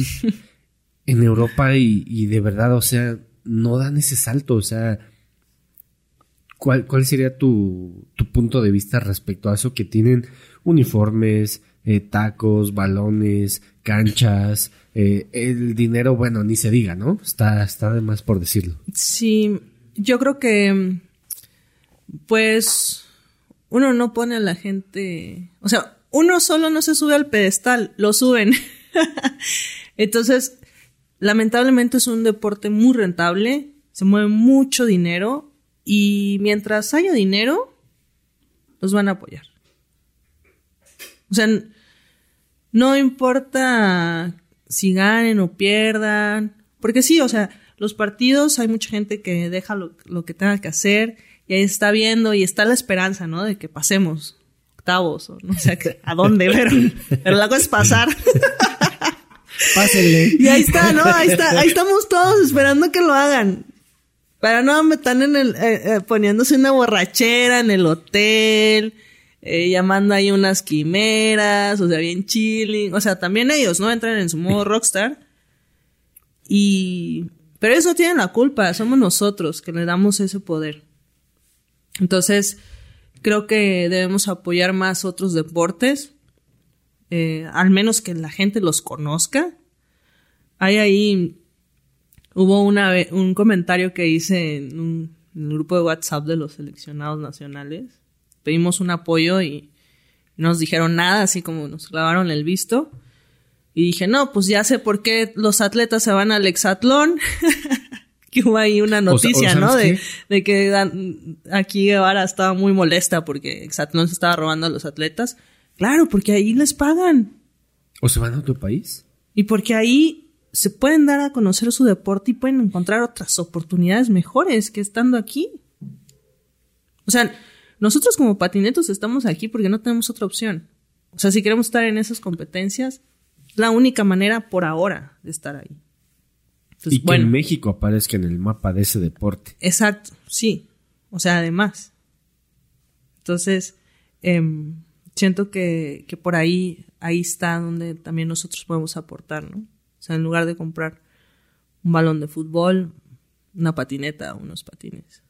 [LAUGHS] en Europa y, de verdad, o sea, no dan ese salto, o sea, ¿cuál, cuál sería tu, punto de vista respecto a eso? Que tienen uniformes, eh, tacos, balones, canchas, eh, el dinero, bueno, ni se diga, ¿no? Está, está de más por decirlo. Sí, yo creo que, pues uno no pone a la gente, o sea, uno solo no se sube al pedestal, lo suben. [LAUGHS] Entonces, lamentablemente es un deporte muy rentable, se mueve mucho dinero y mientras haya dinero, los van a apoyar. O sea, no importa si ganen o pierdan, porque sí, o sea, los partidos hay mucha gente que deja lo, lo que tenga que hacer y ahí está viendo y está la esperanza, ¿no? De que pasemos octavos o no sé a dónde, pero, pero la cosa es pasar. [LAUGHS] Pásenle. Y ahí está, ¿no? Ahí está, ahí estamos todos esperando que lo hagan. Para no me están en el, eh, eh, poniéndose una borrachera en el hotel, eh, llamando ahí unas quimeras, o sea, bien chilling. O sea, también ellos, ¿no? Entran en su modo rockstar. Y, pero eso tienen la culpa, somos nosotros que le damos ese poder. Entonces, creo que debemos apoyar más otros deportes, eh, al menos que la gente los conozca. Hay ahí, hubo una, un comentario que hice en, un, grupo de WhatsApp de los seleccionados nacionales. Pedimos un apoyo y no nos dijeron nada, así como nos clavaron el visto. Y dije, no, pues ya sé por qué los atletas se van al hexatlón. [LAUGHS] que hubo ahí una noticia, ¿no? De, de, que aquí Guevara estaba muy molesta porque Exatlón se estaba robando a los atletas. Claro, porque ahí les pagan. ¿O se van a otro país? Y porque ahí se pueden dar a conocer su deporte y pueden encontrar otras oportunidades mejores que estando aquí. O sea, nosotros como patinetos estamos aquí porque no tenemos otra opción. O sea, si queremos estar en esas competencias, es la única manera por ahora de estar ahí y que en México aparezca en el mapa de ese deporte. Exacto, sí. O sea, además. Entonces, em, siento que, que, por ahí, ahí está donde también nosotros podemos aportar, ¿no? O sea, en lugar de comprar un balón de fútbol, una patineta, unos patines.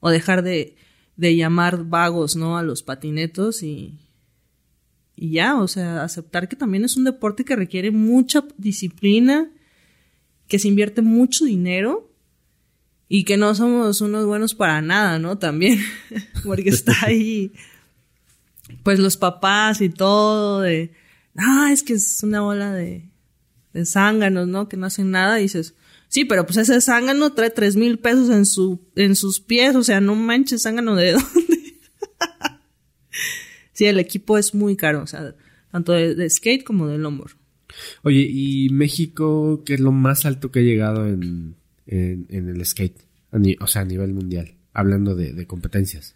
O dejar de, de llamar vagos, ¿no? A los patinetos y, y ya, o sea, aceptar que también es un deporte que requiere mucha disciplina, que se invierte mucho dinero y que no somos unos buenos para nada, ¿no? También, [LAUGHS] porque está ahí, pues los papás y todo, de, ah, es que es una bola de, de zánganos, ¿no? Que no hacen nada y dices, sí, pero pues ese zángano trae tres mil pesos en, su, en sus pies, o sea, no manches, zángano de [LAUGHS] dónde. sí, el equipo es muy caro, o sea, tanto de, skate como de longboard. Oye, ¿y México qué es lo más alto que ha llegado en, en, el skate? o sea, a nivel mundial, hablando de, competencias.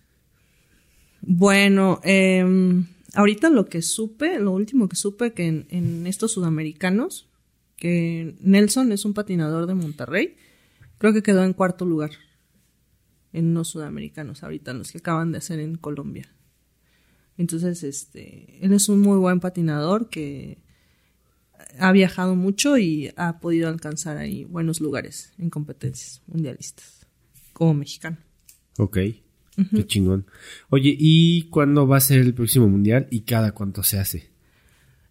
Bueno, eh, ahorita lo que supe, lo último que supe que en, en, estos sudamericanos, que Nelson es un patinador de Monterrey, creo que quedó en cuarto lugar en los sudamericanos ahorita, los que acaban de hacer en Colombia. Entonces, este, él es un muy buen patinador que ha viajado mucho y ha podido alcanzar ahí buenos lugares en competencias mundialistas, como mexicano. Ok, qué chingón. Oye, ¿y cuándo va a ser el próximo mundial y cada cuánto se hace?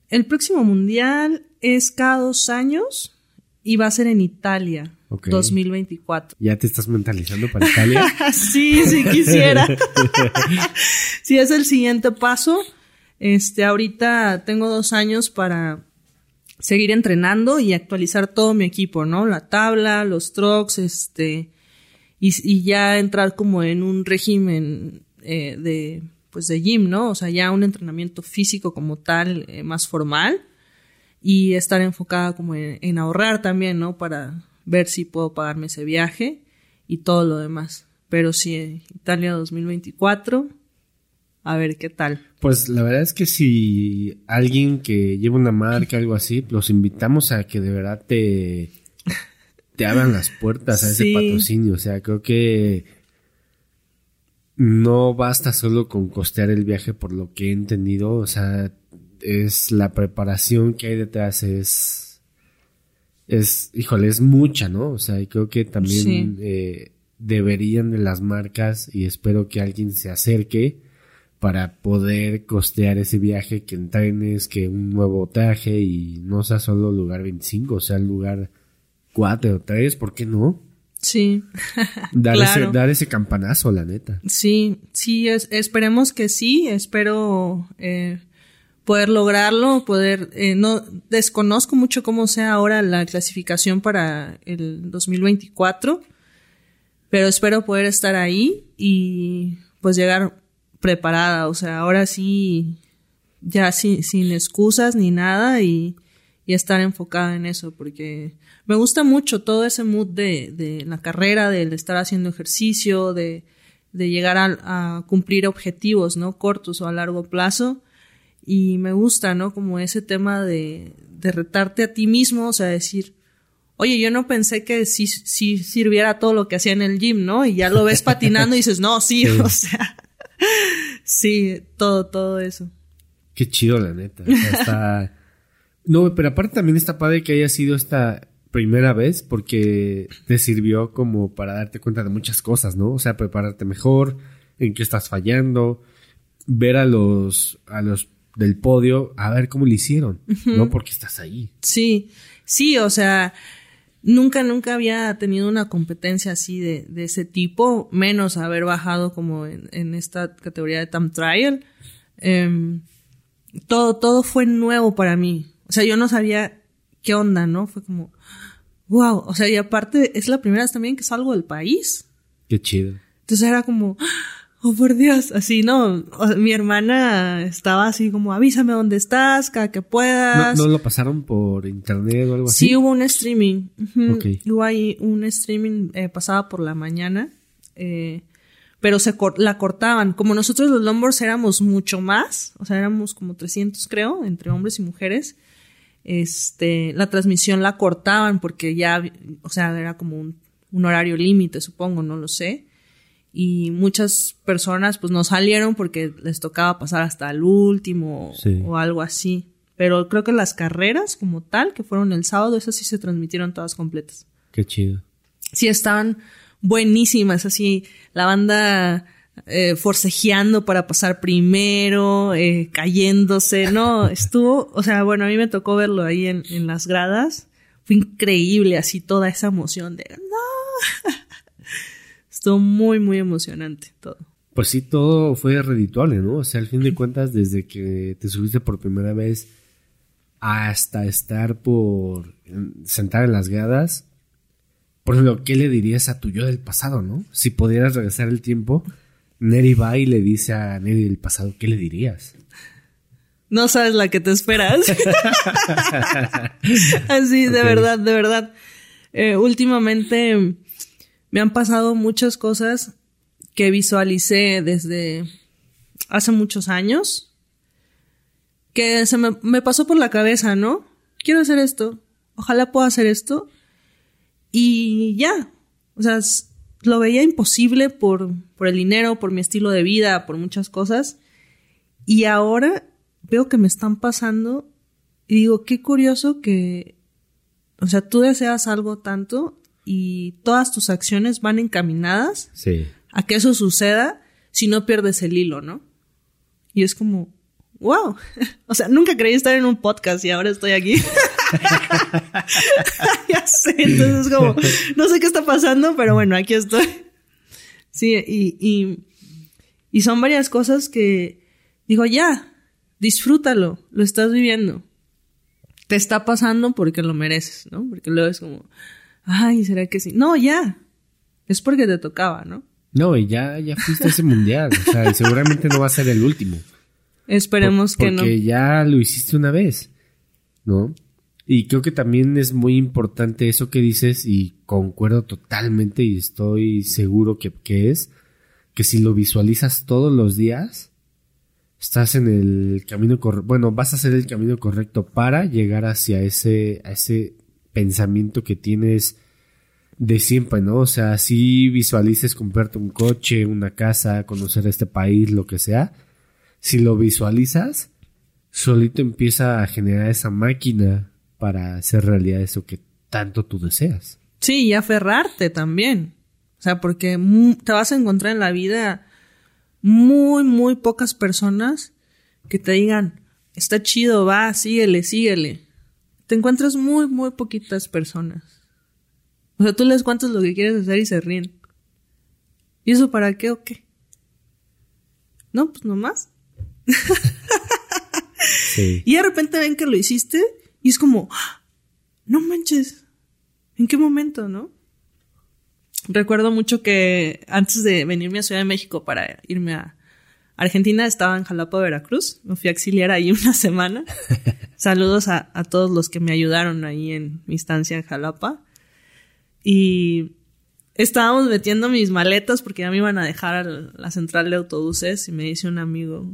El próximo mundial es cada dos años y va a ser en Italia. 2024. ¿Ya te estás mentalizando para [LAUGHS] Italia? sí, sí quisiera. [LAUGHS] sí, es el siguiente paso. Este, ahorita tengo dos años para seguir entrenando y actualizar todo mi equipo, ¿no? La tabla, los trucks, este, y, ya entrar como en un régimen eh, de, pues de gym, ¿no? O sea, ya un entrenamiento físico como tal, eh, más formal, y estar enfocada como en, ahorrar también, ¿no? Para ver si puedo pagarme ese viaje y todo lo demás. Pero sí, Italia 2024, a ver qué tal. Pues la verdad es que si alguien que lleva una marca, algo así, los invitamos a que de verdad te, te abran las puertas a ese patrocinio. O sea, creo que no basta solo con costear el viaje por lo que he entendido. O sea, es la preparación que hay detrás es es híjole es mucha no o sea y creo que también eh, deberían de las marcas y espero que alguien se acerque para poder costear ese viaje que entrenes que un nuevo traje y no sea solo lugar 25 o sea el lugar 4 o 3 ¿por qué no? Sí. [LAUGHS] dar, ese, dar ese campanazo, la neta. Sí, sí, esperemos que sí. Espero eh, poder lograrlo, poder, eh, no, desconozco mucho cómo sea ahora la clasificación para el 2024, pero espero poder estar ahí y pues llegar preparada, o sea, ahora sí, ya sin, sin excusas ni nada y, y estar enfocada en eso, porque me gusta mucho todo ese mood de, de la carrera, de estar haciendo ejercicio, de, de llegar a, a, cumplir objetivos, ¿no? Cortos o a largo plazo y me gusta, ¿no? Como ese tema de, de retarte a ti mismo, o sea, decir, oye, yo no pensé que sí, sí sirviera todo lo que hacía en el gym, ¿no? Y ya lo ves [LAUGHS] patinando y dices, no, sí, o sea, sí, todo, todo eso. Qué chido, la neta. O sea, está... No, pero aparte también está padre que haya sido esta primera vez porque te sirvió como para darte cuenta de muchas cosas, ¿no? O sea, prepararte mejor, en qué estás fallando, ver a los, a los del podio a ver cómo le hicieron, ¿no? Porque estás ahí. Sí, sí, o sea, nunca, nunca había tenido una competencia así de, de ese tipo, menos haber bajado como en, esta categoría de Time Trial. Em, todo, todo fue nuevo para mí. O sea, yo no sabía qué onda, ¿no? Fue como, wow, o sea, y aparte es la primera vez también que salgo del país. Qué chido. Entonces era como, oh por Dios, así no, mi hermana estaba así como avísame dónde estás, cada que puedas. ¿No, lo pasaron por internet o algo así? Sí, hubo un streaming. Hubo ahí un streaming eh, pasaba por la mañana, eh, pero se la cortaban. Como nosotros los Lombords éramos mucho más, o sea, éramos como 300 creo, entre hombres y mujeres, este, la transmisión la cortaban porque ya, o sea, era como un, un horario límite, supongo, no lo sé y muchas personas pues no salieron porque les tocaba pasar hasta el último o algo así. Pero creo que las carreras como tal, que fueron el sábado, esas sí se transmitieron todas completas. Qué chido. Sí, estaban buenísimas, así, la banda eh, forcejeando para pasar primero, eh, cayéndose, no, [LAUGHS] estuvo, o sea, bueno, a mí me tocó verlo ahí en, en las gradas, fue increíble así toda esa emoción de, no, estuvo muy, muy emocionante todo. Pues sí, todo fue redituable, ¿no? O sea, al fin de cuentas, desde que te subiste por primera vez hasta estar por sentar en las gradas, por ejemplo, ¿qué le dirías a tu yo del pasado, no? Si pudieras regresar el tiempo, Neri va y le dice a Neri del pasado, ¿qué le dirías? No sabes la que te esperas. [LAUGHS] [LAUGHS] Así, de verdad, de verdad. Eh, últimamente me han pasado muchas cosas que visualicé desde hace muchos años. Que se me, me pasó por la cabeza, ¿no? Quiero hacer esto. Ojalá pueda hacer esto. Y ya. O sea, lo veía imposible por, por el dinero, por mi estilo de vida, por muchas cosas. Y ahora veo que me están pasando y digo, qué curioso que, o sea, tú deseas algo tanto y todas tus acciones van encaminadas Sí. a que eso suceda si no pierdes el hilo, ¿no? Y es como, wow. [LAUGHS] O sea, nunca creí estar en un podcast y ahora estoy aquí. [LAUGHS] ya sé, entonces es como, no sé qué está pasando, pero bueno, aquí estoy. Sí, y, y, y son varias cosas que digo, ya, disfrútalo, lo estás viviendo. Te está pasando porque lo mereces, ¿no? Porque luego es como, ay, ¿será que sí? No, ya. Es porque te tocaba, ¿no? No, y ya, ya fuiste a ese mundial. O sea, y seguramente no va a ser el último. Esperemos Por- que no. Porque ya lo hiciste una vez, ¿no? Y creo que también es muy importante eso que dices y concuerdo totalmente y estoy seguro que, que es que si lo visualizas todos los días, estás en el camino correcto, bueno, vas a hacer el camino correcto para llegar hacia ese, a ese pensamiento que tienes de siempre, ¿no? O sea, si visualices comprarte un coche, una casa, conocer este país, lo que sea, si lo visualizas, solito empieza a generar esa máquina para hacer realidad eso que tanto tú deseas. Sí, y aferrarte también. O sea, porque te vas a encontrar en la vida muy, muy pocas personas que te digan, está chido, va, síguele, síguele. Te encuentras muy, muy poquitas personas. O sea, tú les cuentas lo que quieres hacer y se ríen. ¿Y eso para qué o qué? No, pues nomás. Sí. [LAUGHS] Y de repente ven que lo hiciste y es como, ¡Ah! no manches, ¿en qué momento, no? Recuerdo mucho que antes de venirme a Ciudad de México para irme a Argentina, estaba en Jalapa, Veracruz. Me fui a auxiliar ahí [LAUGHS] una semana. Saludos a, a todos los que me ayudaron ahí en mi estancia en Jalapa. Y estábamos metiendo mis maletas porque ya me iban a dejar a la central de autobuses y me dice un amigo,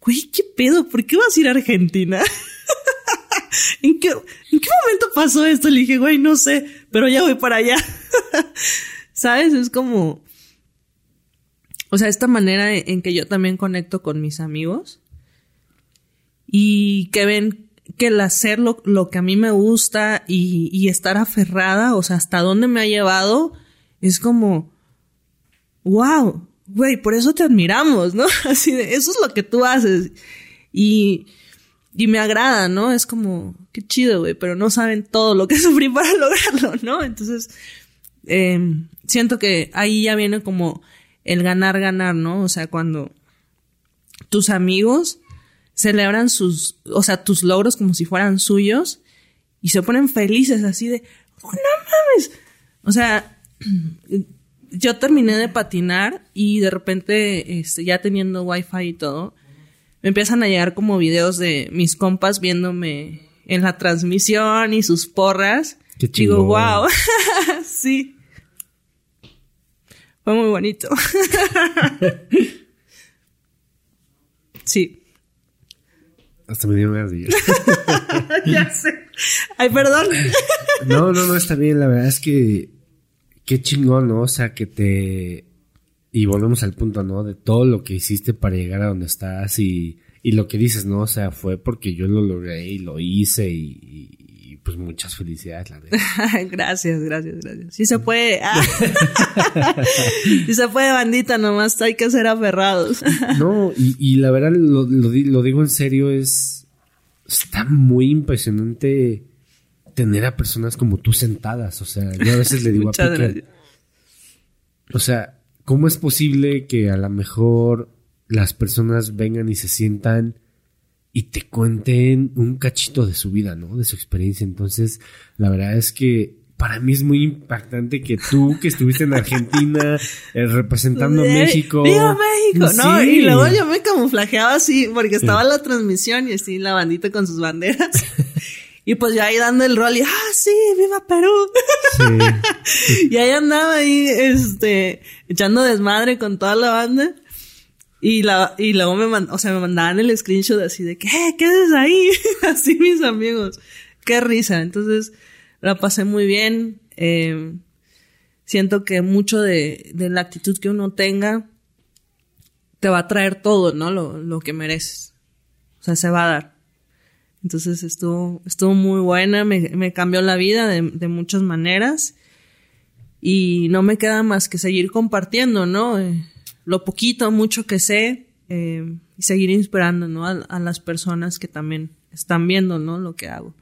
güey, ¿qué pedo? ¿Por qué vas a ir a Argentina? [LAUGHS] ¿En qué, ¿En qué momento pasó esto? Le dije, güey, no sé, pero ya voy para allá. [LAUGHS] ¿Sabes? Es como... O sea, esta manera en que yo también conecto con mis amigos y que ven que el hacer lo, lo que a mí me gusta y, y estar aferrada, o sea, hasta dónde me ha llevado, es como, wow, güey, por eso te admiramos, ¿no? [LAUGHS] Así de, eso es lo que tú haces. Y, y me agrada, ¿no? Es como, qué chido, güey, pero no saben todo lo que [LAUGHS] sufrí para lograrlo, ¿no? Entonces, eh, siento que ahí ya viene como el ganar, ganar, ¿no? O sea, cuando tus amigos celebran sus, o sea, tus logros como si fueran suyos y se ponen felices así de, oh, no mames. O sea, [CLEARS THROAT] yo terminé de patinar y de repente, este, ya teniendo wifi y todo, me empiezan a llegar como videos de mis compas viéndome en la transmisión y sus porras. Qué Digo, wow, [LAUGHS] sí. Fue muy bonito. [LAUGHS] sí. Hasta me dieron ganas de ir. [LAUGHS] ya sé. Ay, perdón. No, no, no, está bien. La verdad es que qué chingón, ¿no? O sea, que te... Y volvemos al punto, ¿no? De todo lo que hiciste para llegar a donde estás y, y lo que dices, ¿no? O sea, fue porque yo lo logré y lo hice y, y pues muchas felicidades, la verdad. [LAUGHS] gracias, gracias, gracias. Sí se puede. Ah. [LAUGHS] sí se puede, bandita, nomás hay que ser aferrados. [LAUGHS] no, y, y, la verdad, lo, lo, digo en serio, es. Está muy impresionante tener a personas como tú sentadas. O sea, yo a veces le digo a Pique. O sea, ¿cómo es posible que a lo mejor las personas vengan y se sientan y te cuenten un cachito de su vida, ¿no? De su experiencia. Entonces, la verdad es que para mí es muy impactante que tú, que estuviste en Argentina, eh, representando a México. ¡Viva México! No, y luego yo me camuflajeaba así, porque estaba la transmisión y así la bandita con sus banderas. [LAUGHS] Y pues yo ahí dando el rol y, ah, sí, viva Perú. Sí. [LAUGHS] y ahí andaba ahí, este, echando desmadre con toda la banda. Y, la, y luego me, o sea, me mandaban el screenshot así de que, eh, ¿qué haces ahí? [LAUGHS] así mis amigos. Qué risa. Entonces, la pasé muy bien. Eh, siento que mucho de, de, la actitud que uno tenga te va a traer todo, ¿no? Lo, lo que mereces. O sea, se va a dar. Entonces estuvo, estuvo muy buena, me, me cambió la vida de, de, muchas maneras. Y no me queda más que seguir compartiendo, ¿no? Eh, lo poquito, mucho que sé eh, y seguir inspirando, ¿no? A, las personas que también están viendo, ¿no? Lo que hago.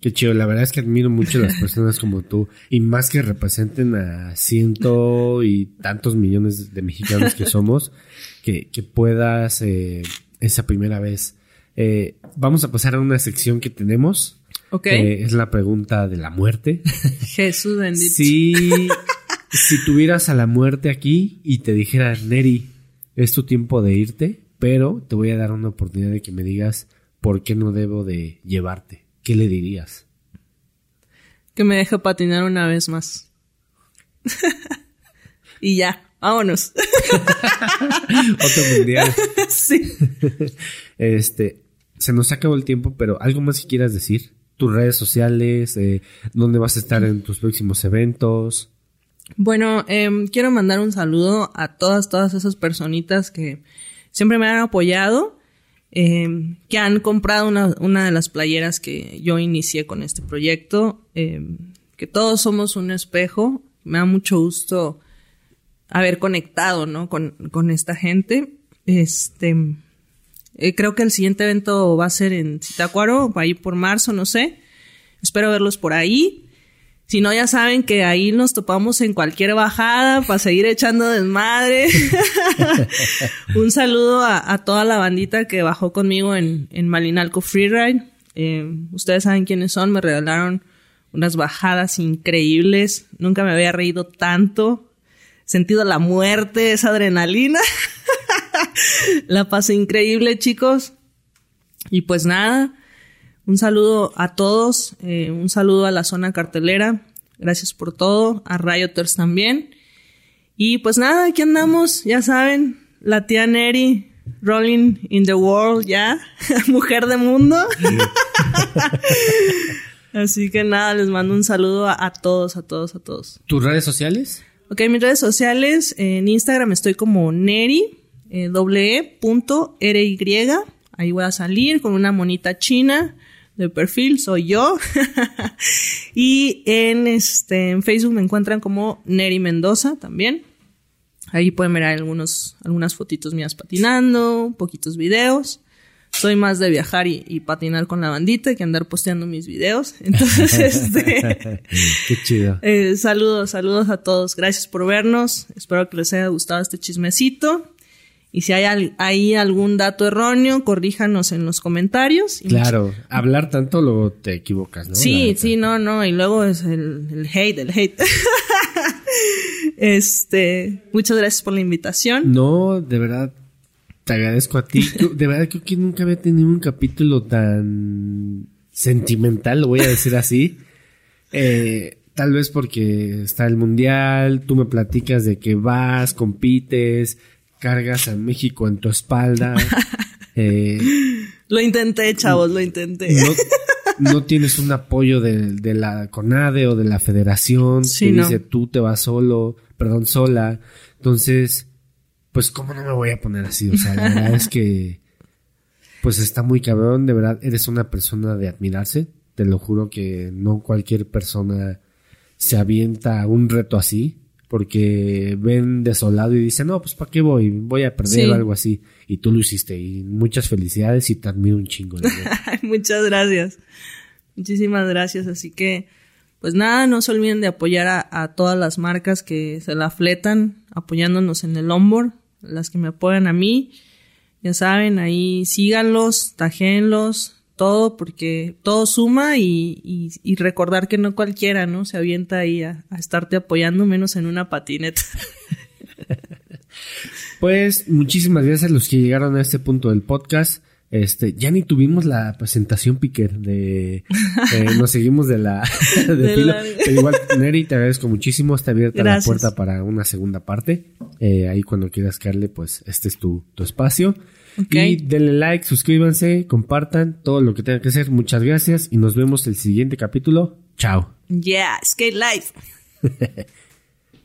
Qué chido, la verdad es que admiro mucho a las [LAUGHS] personas como tú y más que representen a ciento y tantos millones de mexicanos que somos, que, que puedas eh, esa primera vez. Eh, vamos a pasar a una sección que tenemos. Ok. es la pregunta de la muerte. [LAUGHS] Jesús bendito. Sí, si tuvieras a la muerte aquí y te dijera, Neri, es tu tiempo de irte, pero te voy a dar una oportunidad de que me digas por qué no debo de llevarte, ¿qué le dirías? Que me deje patinar una vez más. [LAUGHS] y ya, vámonos. [LAUGHS] Otro mundial. [LAUGHS] sí. Este, se nos acabó el tiempo, pero algo más que quieras decir. Tus redes sociales, eh, dónde vas a estar en tus próximos eventos. Bueno, em, quiero mandar un saludo a todas, todas esas personitas que siempre me han apoyado, em, que han comprado una, una, de las playeras que yo inicié con este proyecto, em, que todos somos un espejo. Me da mucho gusto haber conectado, ¿no? Con, con esta gente. Este, eh, creo que el siguiente evento va a ser en Zitácuaro, va a ir por marzo, no sé. Espero verlos por ahí. Si no, ya saben que ahí nos topamos en cualquier bajada para seguir echando desmadre. [LAUGHS] Un saludo a, toda la bandita que bajó conmigo en, en Malinalco Freeride. Eh, ustedes saben quiénes son, me regalaron unas bajadas increíbles. Nunca me había reído tanto. Sentido la muerte, esa adrenalina. [LAUGHS] la pasé increíble, chicos. Y pues nada, un saludo a todos, eh, un saludo a la zona cartelera, gracias por todo, a Rioters también. Y pues nada, aquí andamos, ya saben, la tía Neri, Rolling in the World, ya, [LAUGHS] mujer de mundo. [LAUGHS] Así que nada, les mando un saludo a, todos, a todos, a todos. ¿Tus redes sociales? Ok, mis redes sociales, en Instagram estoy como Neri, eh, doble e, punto, R -Y, ahí voy a salir con una monita china de perfil, soy yo. [LAUGHS] y en este en Facebook me encuentran como Neri Mendoza también. Ahí pueden ver algunos, algunas fotitos mías patinando, poquitos videos. Soy más de viajar y, patinar con la bandita que andar posteando mis videos. [LAUGHS] Entonces, este. [LAUGHS] Qué chido. Eh, saludos, saludos a todos. Gracias por vernos. Espero que les haya gustado este chismecito. Y si hay ahí algún dato erróneo, corríjanos en los comentarios. Claro, hablar tanto luego te equivocas, ¿no? Sí, sí, no, no, y luego es el, el hate, el hate. [LAUGHS] este, muchas gracias por la invitación. No, de verdad, te agradezco a ti. [LAUGHS] de verdad creo que nunca había tenido un capítulo tan sentimental, lo voy a decir así. Eh, tal vez porque está el mundial, tú me platicas de que vas, compites, cargas a México en tu espalda. [LAUGHS] Eh, lo intenté, chavos, lo intenté. No, tienes un apoyo de, la CONADE o de la federación que dice tú te vas solo, perdón, sola. Entonces, pues, ¿cómo no me voy a poner así? O sea, la verdad es que, pues está muy cabrón, de verdad, eres una persona de admirarse. Te lo juro que no cualquier persona se avienta a un reto así porque ven desolado y dicen, no, pues ¿para qué voy? Voy a perder o algo así. Y tú lo hiciste y muchas felicidades y te admiro un chingo. [LAUGHS] muchas gracias. Muchísimas gracias. Así que, pues nada, no se olviden de apoyar a, a todas las marcas que se la fletan apoyándonos en el onboard, las que me apoyan a mí. Ya saben, ahí síganlos, tajéenlos, todo, porque todo suma y, y, recordar que no cualquiera, ¿no? Se avienta ahí a, estarte apoyando, menos en una patineta. [LAUGHS] pues muchísimas gracias a los que llegaron a este punto del podcast. Este, ya ni tuvimos la presentación Piquer de eh, [LAUGHS] nos seguimos de la de, Pero igual, Neri, te agradezco muchísimo. Está abierta la puerta para una segunda parte. Eh, ahí cuando quieras, Carle, pues este es tu, tu espacio. Y denle like, suscríbanse, compartan todo lo que tengan que hacer. Muchas gracias y nos vemos el siguiente capítulo. Chao. Yeah, skate life. [LAUGHS]